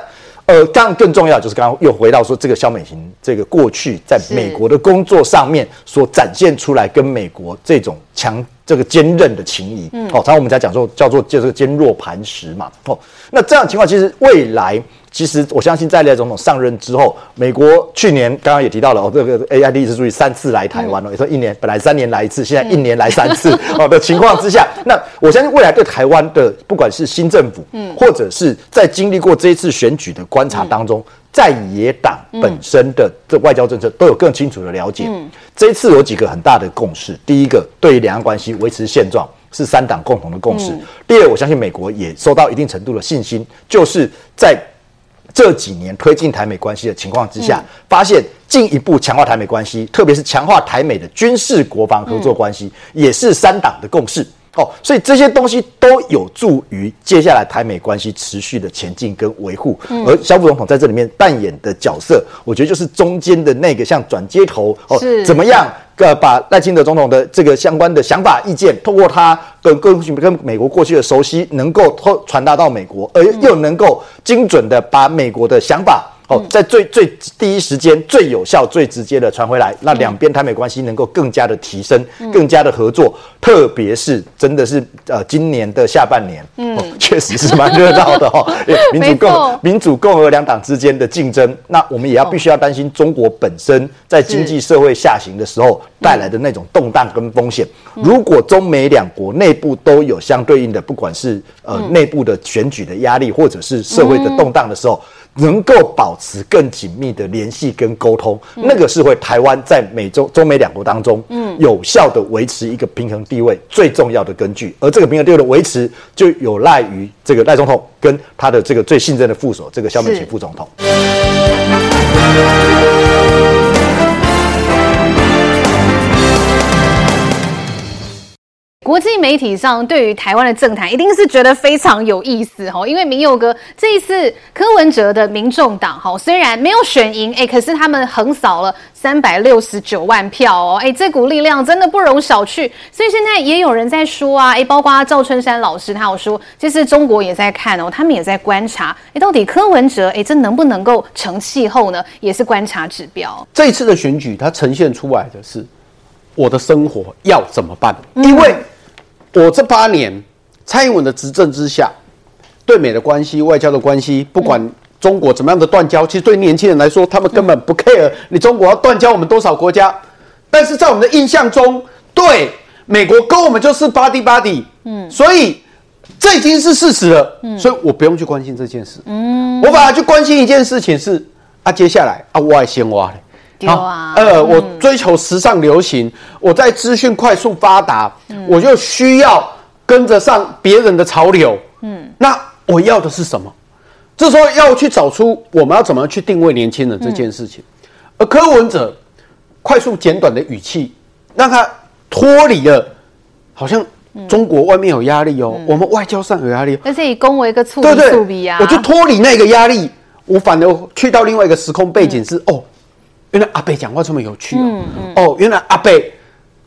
呃，当然更重要就是刚刚又回到说这个肖美琴这个过去在美国的工作上面所展现出来跟美国这种强这个坚韧的情谊，嗯，哦，常常我们在讲说叫做就是坚若磐石嘛，哦，那这样的情况其实未来。其实我相信，在赖总统上任之后，美国去年刚刚也提到了哦，这个 AIT 一直注意三次来台湾哦，也说一年本来三年来一次，现在一年来三次 哦的情况之下，那我相信未来对台湾的不管是新政府，嗯，或者是在经历过这一次选举的观察当中，在野党本身的这外交政策都有更清楚的了解。嗯，这一次有几个很大的共识，第一个，对于两岸关系维持现状是三党共同的共识。第二，我相信美国也收到一定程度的信心，就是在。这几年推进台美关系的情况之下，发现进一步强化台美关系，特别是强化台美的军事国防合作关系，也是三党的共识。哦，所以这些东西都有助于接下来台美关系持续的前进跟维护。而萧副总统在这里面扮演的角色，我觉得就是中间的那个像转接头哦，怎么样？呃，把赖清德总统的这个相关的想法意见，透过他跟跟跟美国过去的熟悉，能够透传达到美国，而又能够精准的把美国的想法。哦，在最最第一时间、最有效、最直接的传回来，那两边台美关系能够更加的提升，更加的合作。特别是真的是呃，今年的下半年，嗯，确实是蛮热闹的哦。民主共民主共和两党之间的竞争，那我们也要必须要担心中国本身在经济社会下行的时候带来的那种动荡跟风险。如果中美两国内部都有相对应的，不管是呃内部的选举的压力，或者是社会的动荡的时候。能够保持更紧密的联系跟沟通，嗯、那个是会台湾在美中中美两国当中，嗯，有效的维持一个平衡地位最重要的根据。而这个平衡地位的维持，就有赖于这个赖总统跟他的这个最信任的副手，这个肖美琴副总统。
国际媒体上对于台湾的政坛一定是觉得非常有意思哈，因为铭祐哥这一次柯文哲的民众党哈，虽然没有选赢哎，可是他们横扫了三百六十九万票哦，哎，这股力量真的不容小觑。所以现在也有人在说啊，哎，包括赵春山老师，他有说，其实中国也在看哦，他们也在观察，哎，到底柯文哲哎，这能不能够成气候呢？也是观察指标。
这一次的选举，它呈现出来的是我的生活要怎么办？因为我这八年，蔡英文的执政之下，对美的关系、外交的关系，不管中国怎么样的断交，其实对年轻人来说，他们根本不 care。你中国要断交我们多少国家？但是在我们的印象中，对美国跟我们就是 buddy buddy，嗯，所以这已经是事实了，嗯，所以我不用去关心这件事，嗯，我反而去关心一件事情是啊，接下来啊，我爱先挖嘞。
好啊，
呃，我追求时尚流行，我在资讯快速发达，我就需要跟着上别人的潮流。嗯，那我要的是什么？这时候要去找出我们要怎么去定位年轻人这件事情。而柯文哲快速简短的语气，让他脱离了，好像中国外面有压力哦，我们外交上有压力，
而且以恭维一个醋
对
醋比啊，
我就脱离那个压力，我反而去到另外一个时空背景是哦。原来阿贝讲话这么有趣哦！嗯嗯、哦，原来阿贝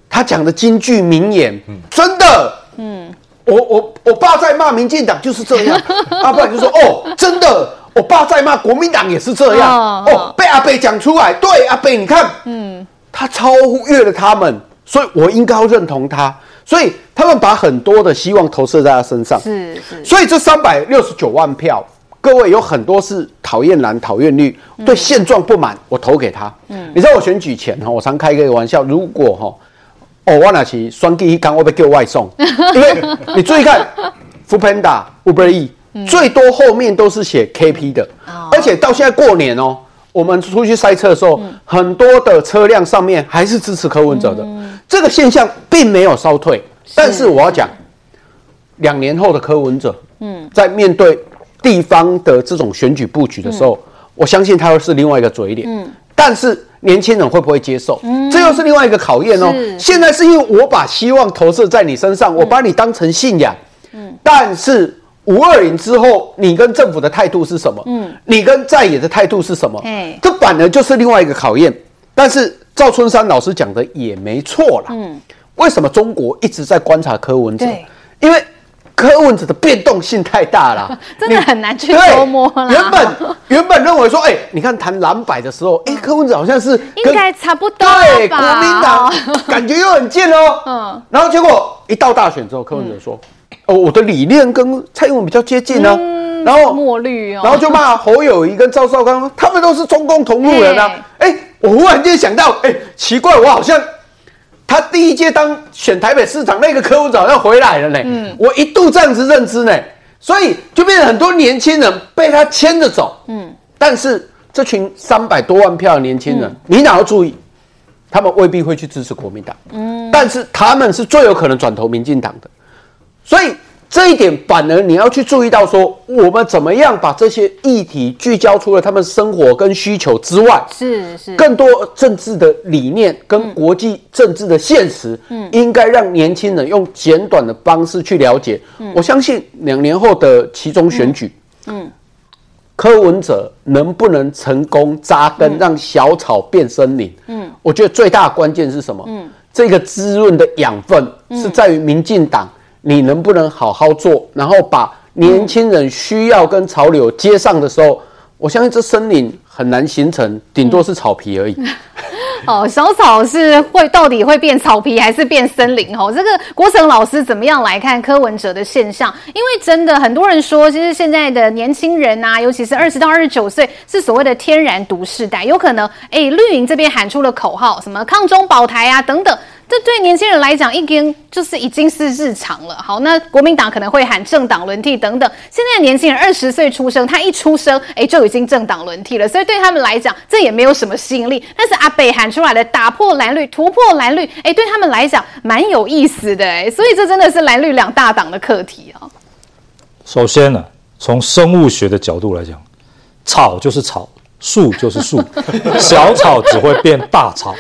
他讲的金句名言，嗯、真的，嗯，我我我爸在骂民进党就是这样，阿北就说哦，真的，我爸在骂国民党也是这样，哦，哦，被阿北讲出来，对阿北，你看，嗯，他超越了他们，所以我应该要认同他，所以他们把很多的希望投射在他身上，是是，所以这三百六十九万票。各位有很多是讨厌蓝、讨厌绿，对现状不满，我投给他。嗯，你知道我选举前哈，我常开一个玩笑，如果哈，哦，我那期双第一刚会被叫外送，因为你注意看，Foodpanda、Uber E，最多后面都是写 KP 的，而且到现在过年哦，我们出去塞车的时候，很多的车辆上面还是支持柯文哲的，这个现象并没有稍退。但是我要讲，两年后的柯文哲，嗯，在面对。地方的这种选举布局的时候，嗯、我相信他会是另外一个嘴脸。嗯，但是年轻人会不会接受？嗯，这又是另外一个考验哦。是现在是因为我把希望投射在你身上，我把你当成信仰。嗯，但是五二零之后，你跟政府的态度是什么？嗯，你跟在野的态度是什么？哎，这反而就是另外一个考验。但是赵春山老师讲的也没错啦。嗯，为什么中国一直在观察柯文哲？因为。柯文哲的变动性太大了，
真的很难去
对
捉摸啦。
原本原本认为说，哎、你看谈蓝白的时候，哎、柯文哲好像是跟
应该差不多
对
吧？
国民党感觉又很近哦。嗯，然后结果一到大选之后，柯文哲说，哦，我的理念跟蔡英文比较接近呢、
嗯
然后
墨绿哦，
然后就骂侯友谊跟赵少康，他们都是中共同路人啊。哎，我忽然间想到，哎，奇怪，我好像他第一届当选台北市长那个柯文哲好像回来了呢。嗯，我一度这样子认知呢，所以就变成很多年轻人被他牵着走。嗯，但是这群三百多万票的年轻人，你哪要注意，他们未必会去支持国民党。嗯，但是他们是最有可能转投民进党的，所以。这一点反而你要去注意到，说我们怎么样把这些议题聚焦出了他们生活跟需求之外，
是是
更多政治的理念跟国际政治的现实，嗯，应该让年轻人用简短的方式去了解。嗯，我相信两年后的其中选举，嗯，柯文哲能不能成功扎根，让小草变森林？嗯，我觉得最大的关键是什么？嗯，这个滋润的养分是在于民进党。你能不能好好做，然后把年轻人需要跟潮流接上的时候，我相信这森林很难形成，顶多是草皮而已。
哦，小草是会到底会变草皮还是变森林？哦，这个国成老师怎么样来看柯文哲的现象？因为真的很多人说，其实现在的年轻人啊，尤其是二十到二十九岁，是所谓的天然独世代，有可能哎，绿营这边喊出了口号，什么抗中保台啊等等。这对年轻人来讲，已经就是已经是日常了。好，那国民党可能会喊政党轮替等等。现在的年轻人二十岁出生，他一出生，哎，就已经政党轮替了，所以对他们来讲，这也没有什么吸引力。但是阿北喊出来的打破蓝绿、突破蓝绿，哎，对他们来讲蛮有意思的，哎，所以这真的是蓝绿两大党的课题啊。
首先呢，从生物学的角度来讲，草就是草。树就是树，小草只会变大草，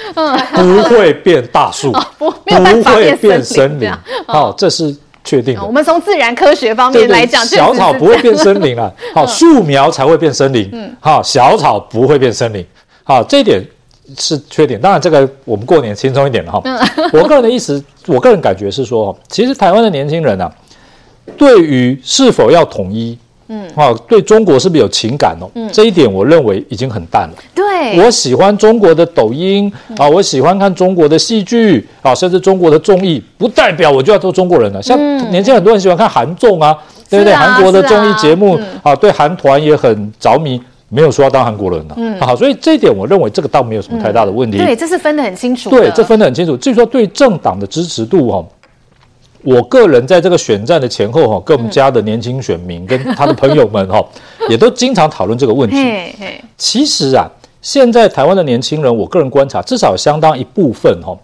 不会变大树，
不
会变森林。好，这是确定的。
我们从自然科学方面来讲，
小草不会变森林了。好，树苗才会变森林。好，小草不会变森林。好，这一点是缺点。当然，这个我们过年轻松一点了哈。我个人的意思，我个人感觉是说，其实台湾的年轻人啊，对于是否要统一。嗯，啊，对中国是不是有情感哦？嗯，这一点我认为已经很淡了。
对，
我喜欢中国的抖音啊，我喜欢看中国的戏剧啊，甚至中国的综艺，不代表我就要做中国人了。像年轻很多人喜欢看韩综啊，对不对？韩国的综艺节目啊，对韩团也很着迷，没有说要当韩国人的。嗯，好，所以这一点我认为这个倒没有什么太大的问题。
对，这是分得很清楚。
对，这分得很清楚。至于说对政党的支持度哈。我个人在这个选战的前后哈，跟我们家的年轻选民跟他的朋友们哈，也都经常讨论这个问题。其实啊，现在台湾的年轻人，我个人观察，至少相当一部分哈，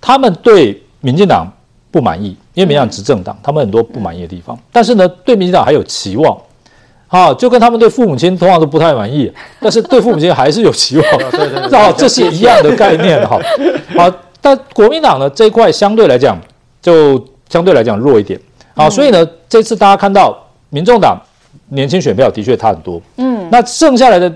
他们对民进党不满意，因为民进党执政党，他们很多不满意的地方。但是呢，对民进党还有期望，啊，就跟他们对父母亲通常都不太满意，但是对父母亲还是有期望。对 对，哦，这是一样的概念哈。好，但国民党呢这一块相对来讲就。相对来讲弱一点，好，所以呢，这次大家看到民众党年轻选票的确差很多，嗯，那剩下来的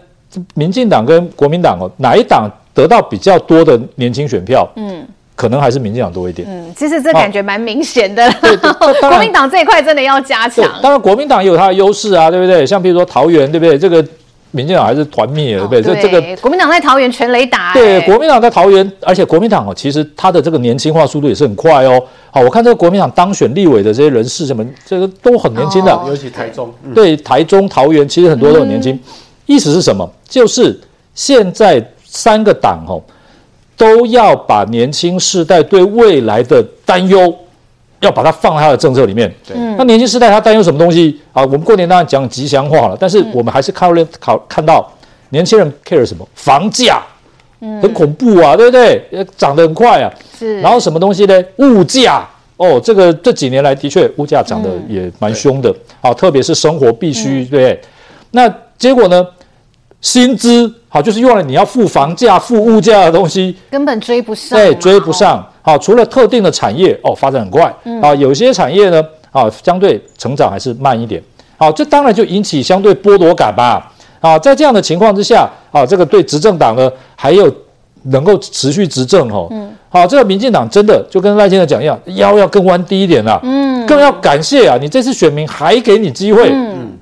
民进党跟国民党哦，哪一党得到比较多的年轻选票？嗯，可能还是民进党多一点。
嗯，其实这感觉蛮明显的。国民党这一块真的要加强。
当然，国民党也有它的优势啊，对不对？像比如说桃园，对不对？这个。民进党还是团灭了，对不对？这这个
国民党在桃园全雷打。
对，国民党在桃园，而且国民党哦，其实他的这个年轻化速度也是很快哦。好，我看这个国民党当选立委的这些人士，什么这个都很年轻的，
尤其台中。
对，台中、桃园其实很多都很年轻。意思是什么？就是现在三个党哦，都要把年轻世代对未来的担忧。要把它放在他的政策里面。对，那年轻世代他担忧什么东西啊？我们过年当然讲吉祥话了，但是我们还是看了考看到年轻人 care 什么？房价，很恐怖啊，对不对？涨得很快啊。是。然后什么东西呢？物价哦，这个这几年来的确物价涨得也蛮凶的啊，特别是生活必须，对不对？那结果呢？薪资好，就是用了你要付房价、付物价的东西，
根本追不上。
对，追不上。好，除了特定的产业哦，发展很快。啊，有些产业呢，啊，相对成长还是慢一点。好，这当然就引起相对剥夺感吧。啊，在这样的情况之下，啊，这个对执政党呢，还有能够持续执政哦。嗯。好，这个民进党真的就跟赖先生讲一样，腰要更弯低一点了。嗯。嗯，更要感谢啊，你这次选民还给你机会，嗯，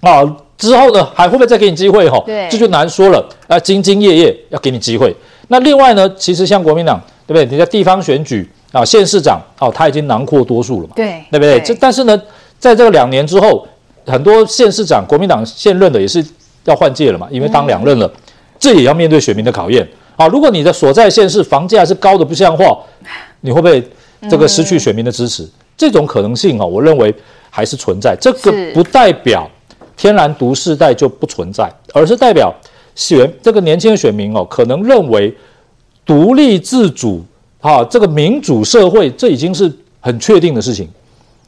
啊，之后呢还会不会再给你机会？哈，
对，
这就难说了。啊，兢兢业业要给你机会。那另外呢，其实像国民党，对不对？你在地方选举啊，县市长哦，他已经囊括多数了嘛，
对，
对不对？这但是呢，在这个两年之后，很多县市长国民党现任的也是要换届了嘛，因为当两任了，这也要面对选民的考验。啊，如果你的所在县市房价是高的不像话，你会不会这个失去选民的支持？嗯、这种可能性啊，我认为还是存在。这个不代表天然独世代就不存在，而是代表选这个年轻的选民哦，可能认为独立自主啊，这个民主社会这已经是很确定的事情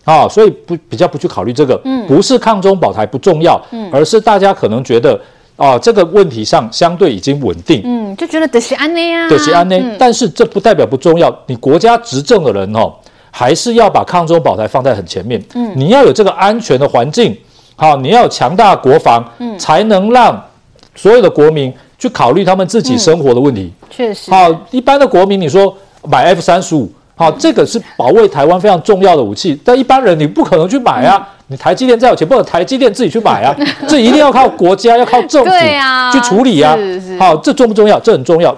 啊，所以不比较不去考虑这个，嗯，不是抗中保台不重要，嗯，而是大家可能觉得。啊，这个问题上相对已经稳定，
嗯，就觉得得是安内啊，
得是安内，但是这不代表不重要。你国家执政的人哦，还是要把抗中保台放在很前面。嗯，你要有这个安全的环境，好，你要有强大国防，嗯，才能让所有的国民去考虑他们自己生活的问题。
确实，
好，一般的国民，你说买 F 三十五，好，这个是保卫台湾非常重要的武器，但一般人你不可能去买啊。你台积电再有钱，不能台积电自己去买啊，这一定要靠国家，要靠政府去处理啊。好，这重不重要？这很重要，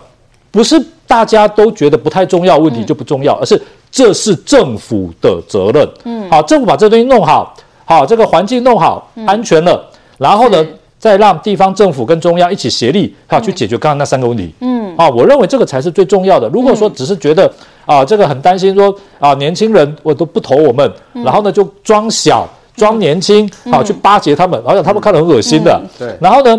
不是大家都觉得不太重要问题就不重要，而是这是政府的责任。嗯，好，政府把这东西弄好，好，这个环境弄好，安全了，然后呢，再让地方政府跟中央一起协力，好去解决刚刚那三个问题。嗯，啊，我认为这个才是最重要的。如果说只是觉得啊，这个很担心说啊，年轻人我都不投我们，然后呢就装小。装年轻，好去巴结他们，好像他们看得很恶心的。对，然后呢，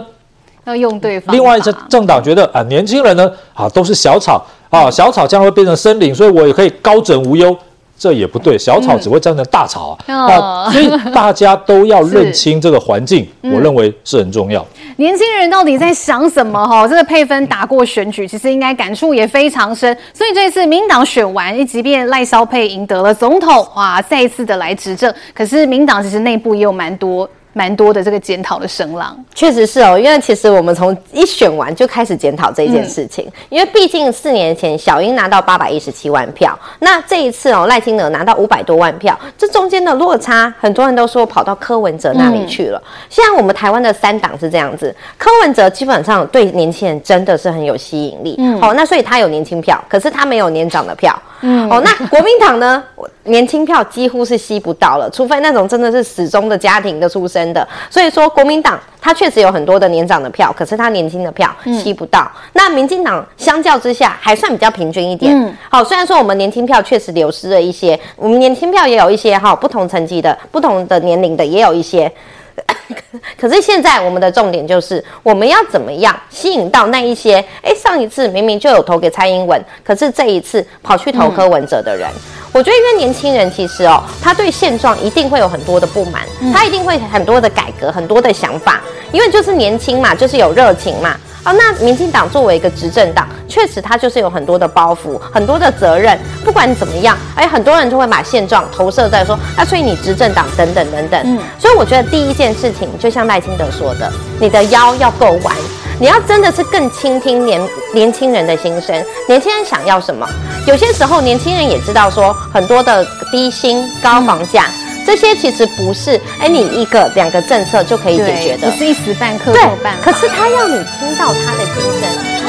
要用对方。
另外一些政党觉得啊，年轻人呢，啊都是小草啊，小草将会变成森林，所以我也可以高枕无忧。这也不对，小草只会长成大草啊！那，所以大家都要 认清这个环境，我认为是很重要。
年轻人到底在想什么？哈，这个配分打过选举，其实应该感触也非常深。所以这次民党选完，即便赖萧佩赢得了总统，哇，再一次的来执政，可是民党其实内部也有蛮多。蛮多的这个检讨的声浪，
确实是哦。因为其实我们从一选完就开始检讨这件事情，嗯、因为毕竟四年前小英拿到八百一十七万票，那这一次哦赖清德拿到五百多万票，这中间的落差，很多人都说跑到柯文哲那里去了。嗯、现在我们台湾的三党是这样子，柯文哲基本上对年轻人真的是很有吸引力，嗯，哦，那所以他有年轻票，可是他没有年长的票，嗯，哦，那国民党呢？年轻票几乎是吸不到了，除非那种真的是始终的家庭的出身的。所以说，国民党他确实有很多的年长的票，可是他年轻的票吸不到。嗯、那民进党相较之下还算比较平均一点。嗯，好，虽然说我们年轻票确实流失了一些，我们年轻票也有一些哈，不同层级的、不同的年龄的也有一些。可是现在我们的重点就是，我们要怎么样吸引到那一些，哎，上一次明明就有投给蔡英文，可是这一次跑去投柯文哲的人。嗯我觉得，因为年轻人其实哦，他对现状一定会有很多的不满，他一定会很多的改革，很多的想法，因为就是年轻嘛，就是有热情嘛。啊，那民进党作为一个执政党，确实它就是有很多的包袱，很多的责任。不管怎么样，哎，很多人就会把现状投射在说，啊，所以你执政党等等等等。嗯，所以我觉得第一件事情，就像赖清德说的，你的腰要够弯。你要真的是更倾听年年轻人的心声，年轻人想要什么？有些时候年轻人也知道说，很多的低薪、高房价，嗯、这些其实不是哎，你一个两个政策就可以解决的，
不是一时半刻没有办法。
可是他要你听到他的心声，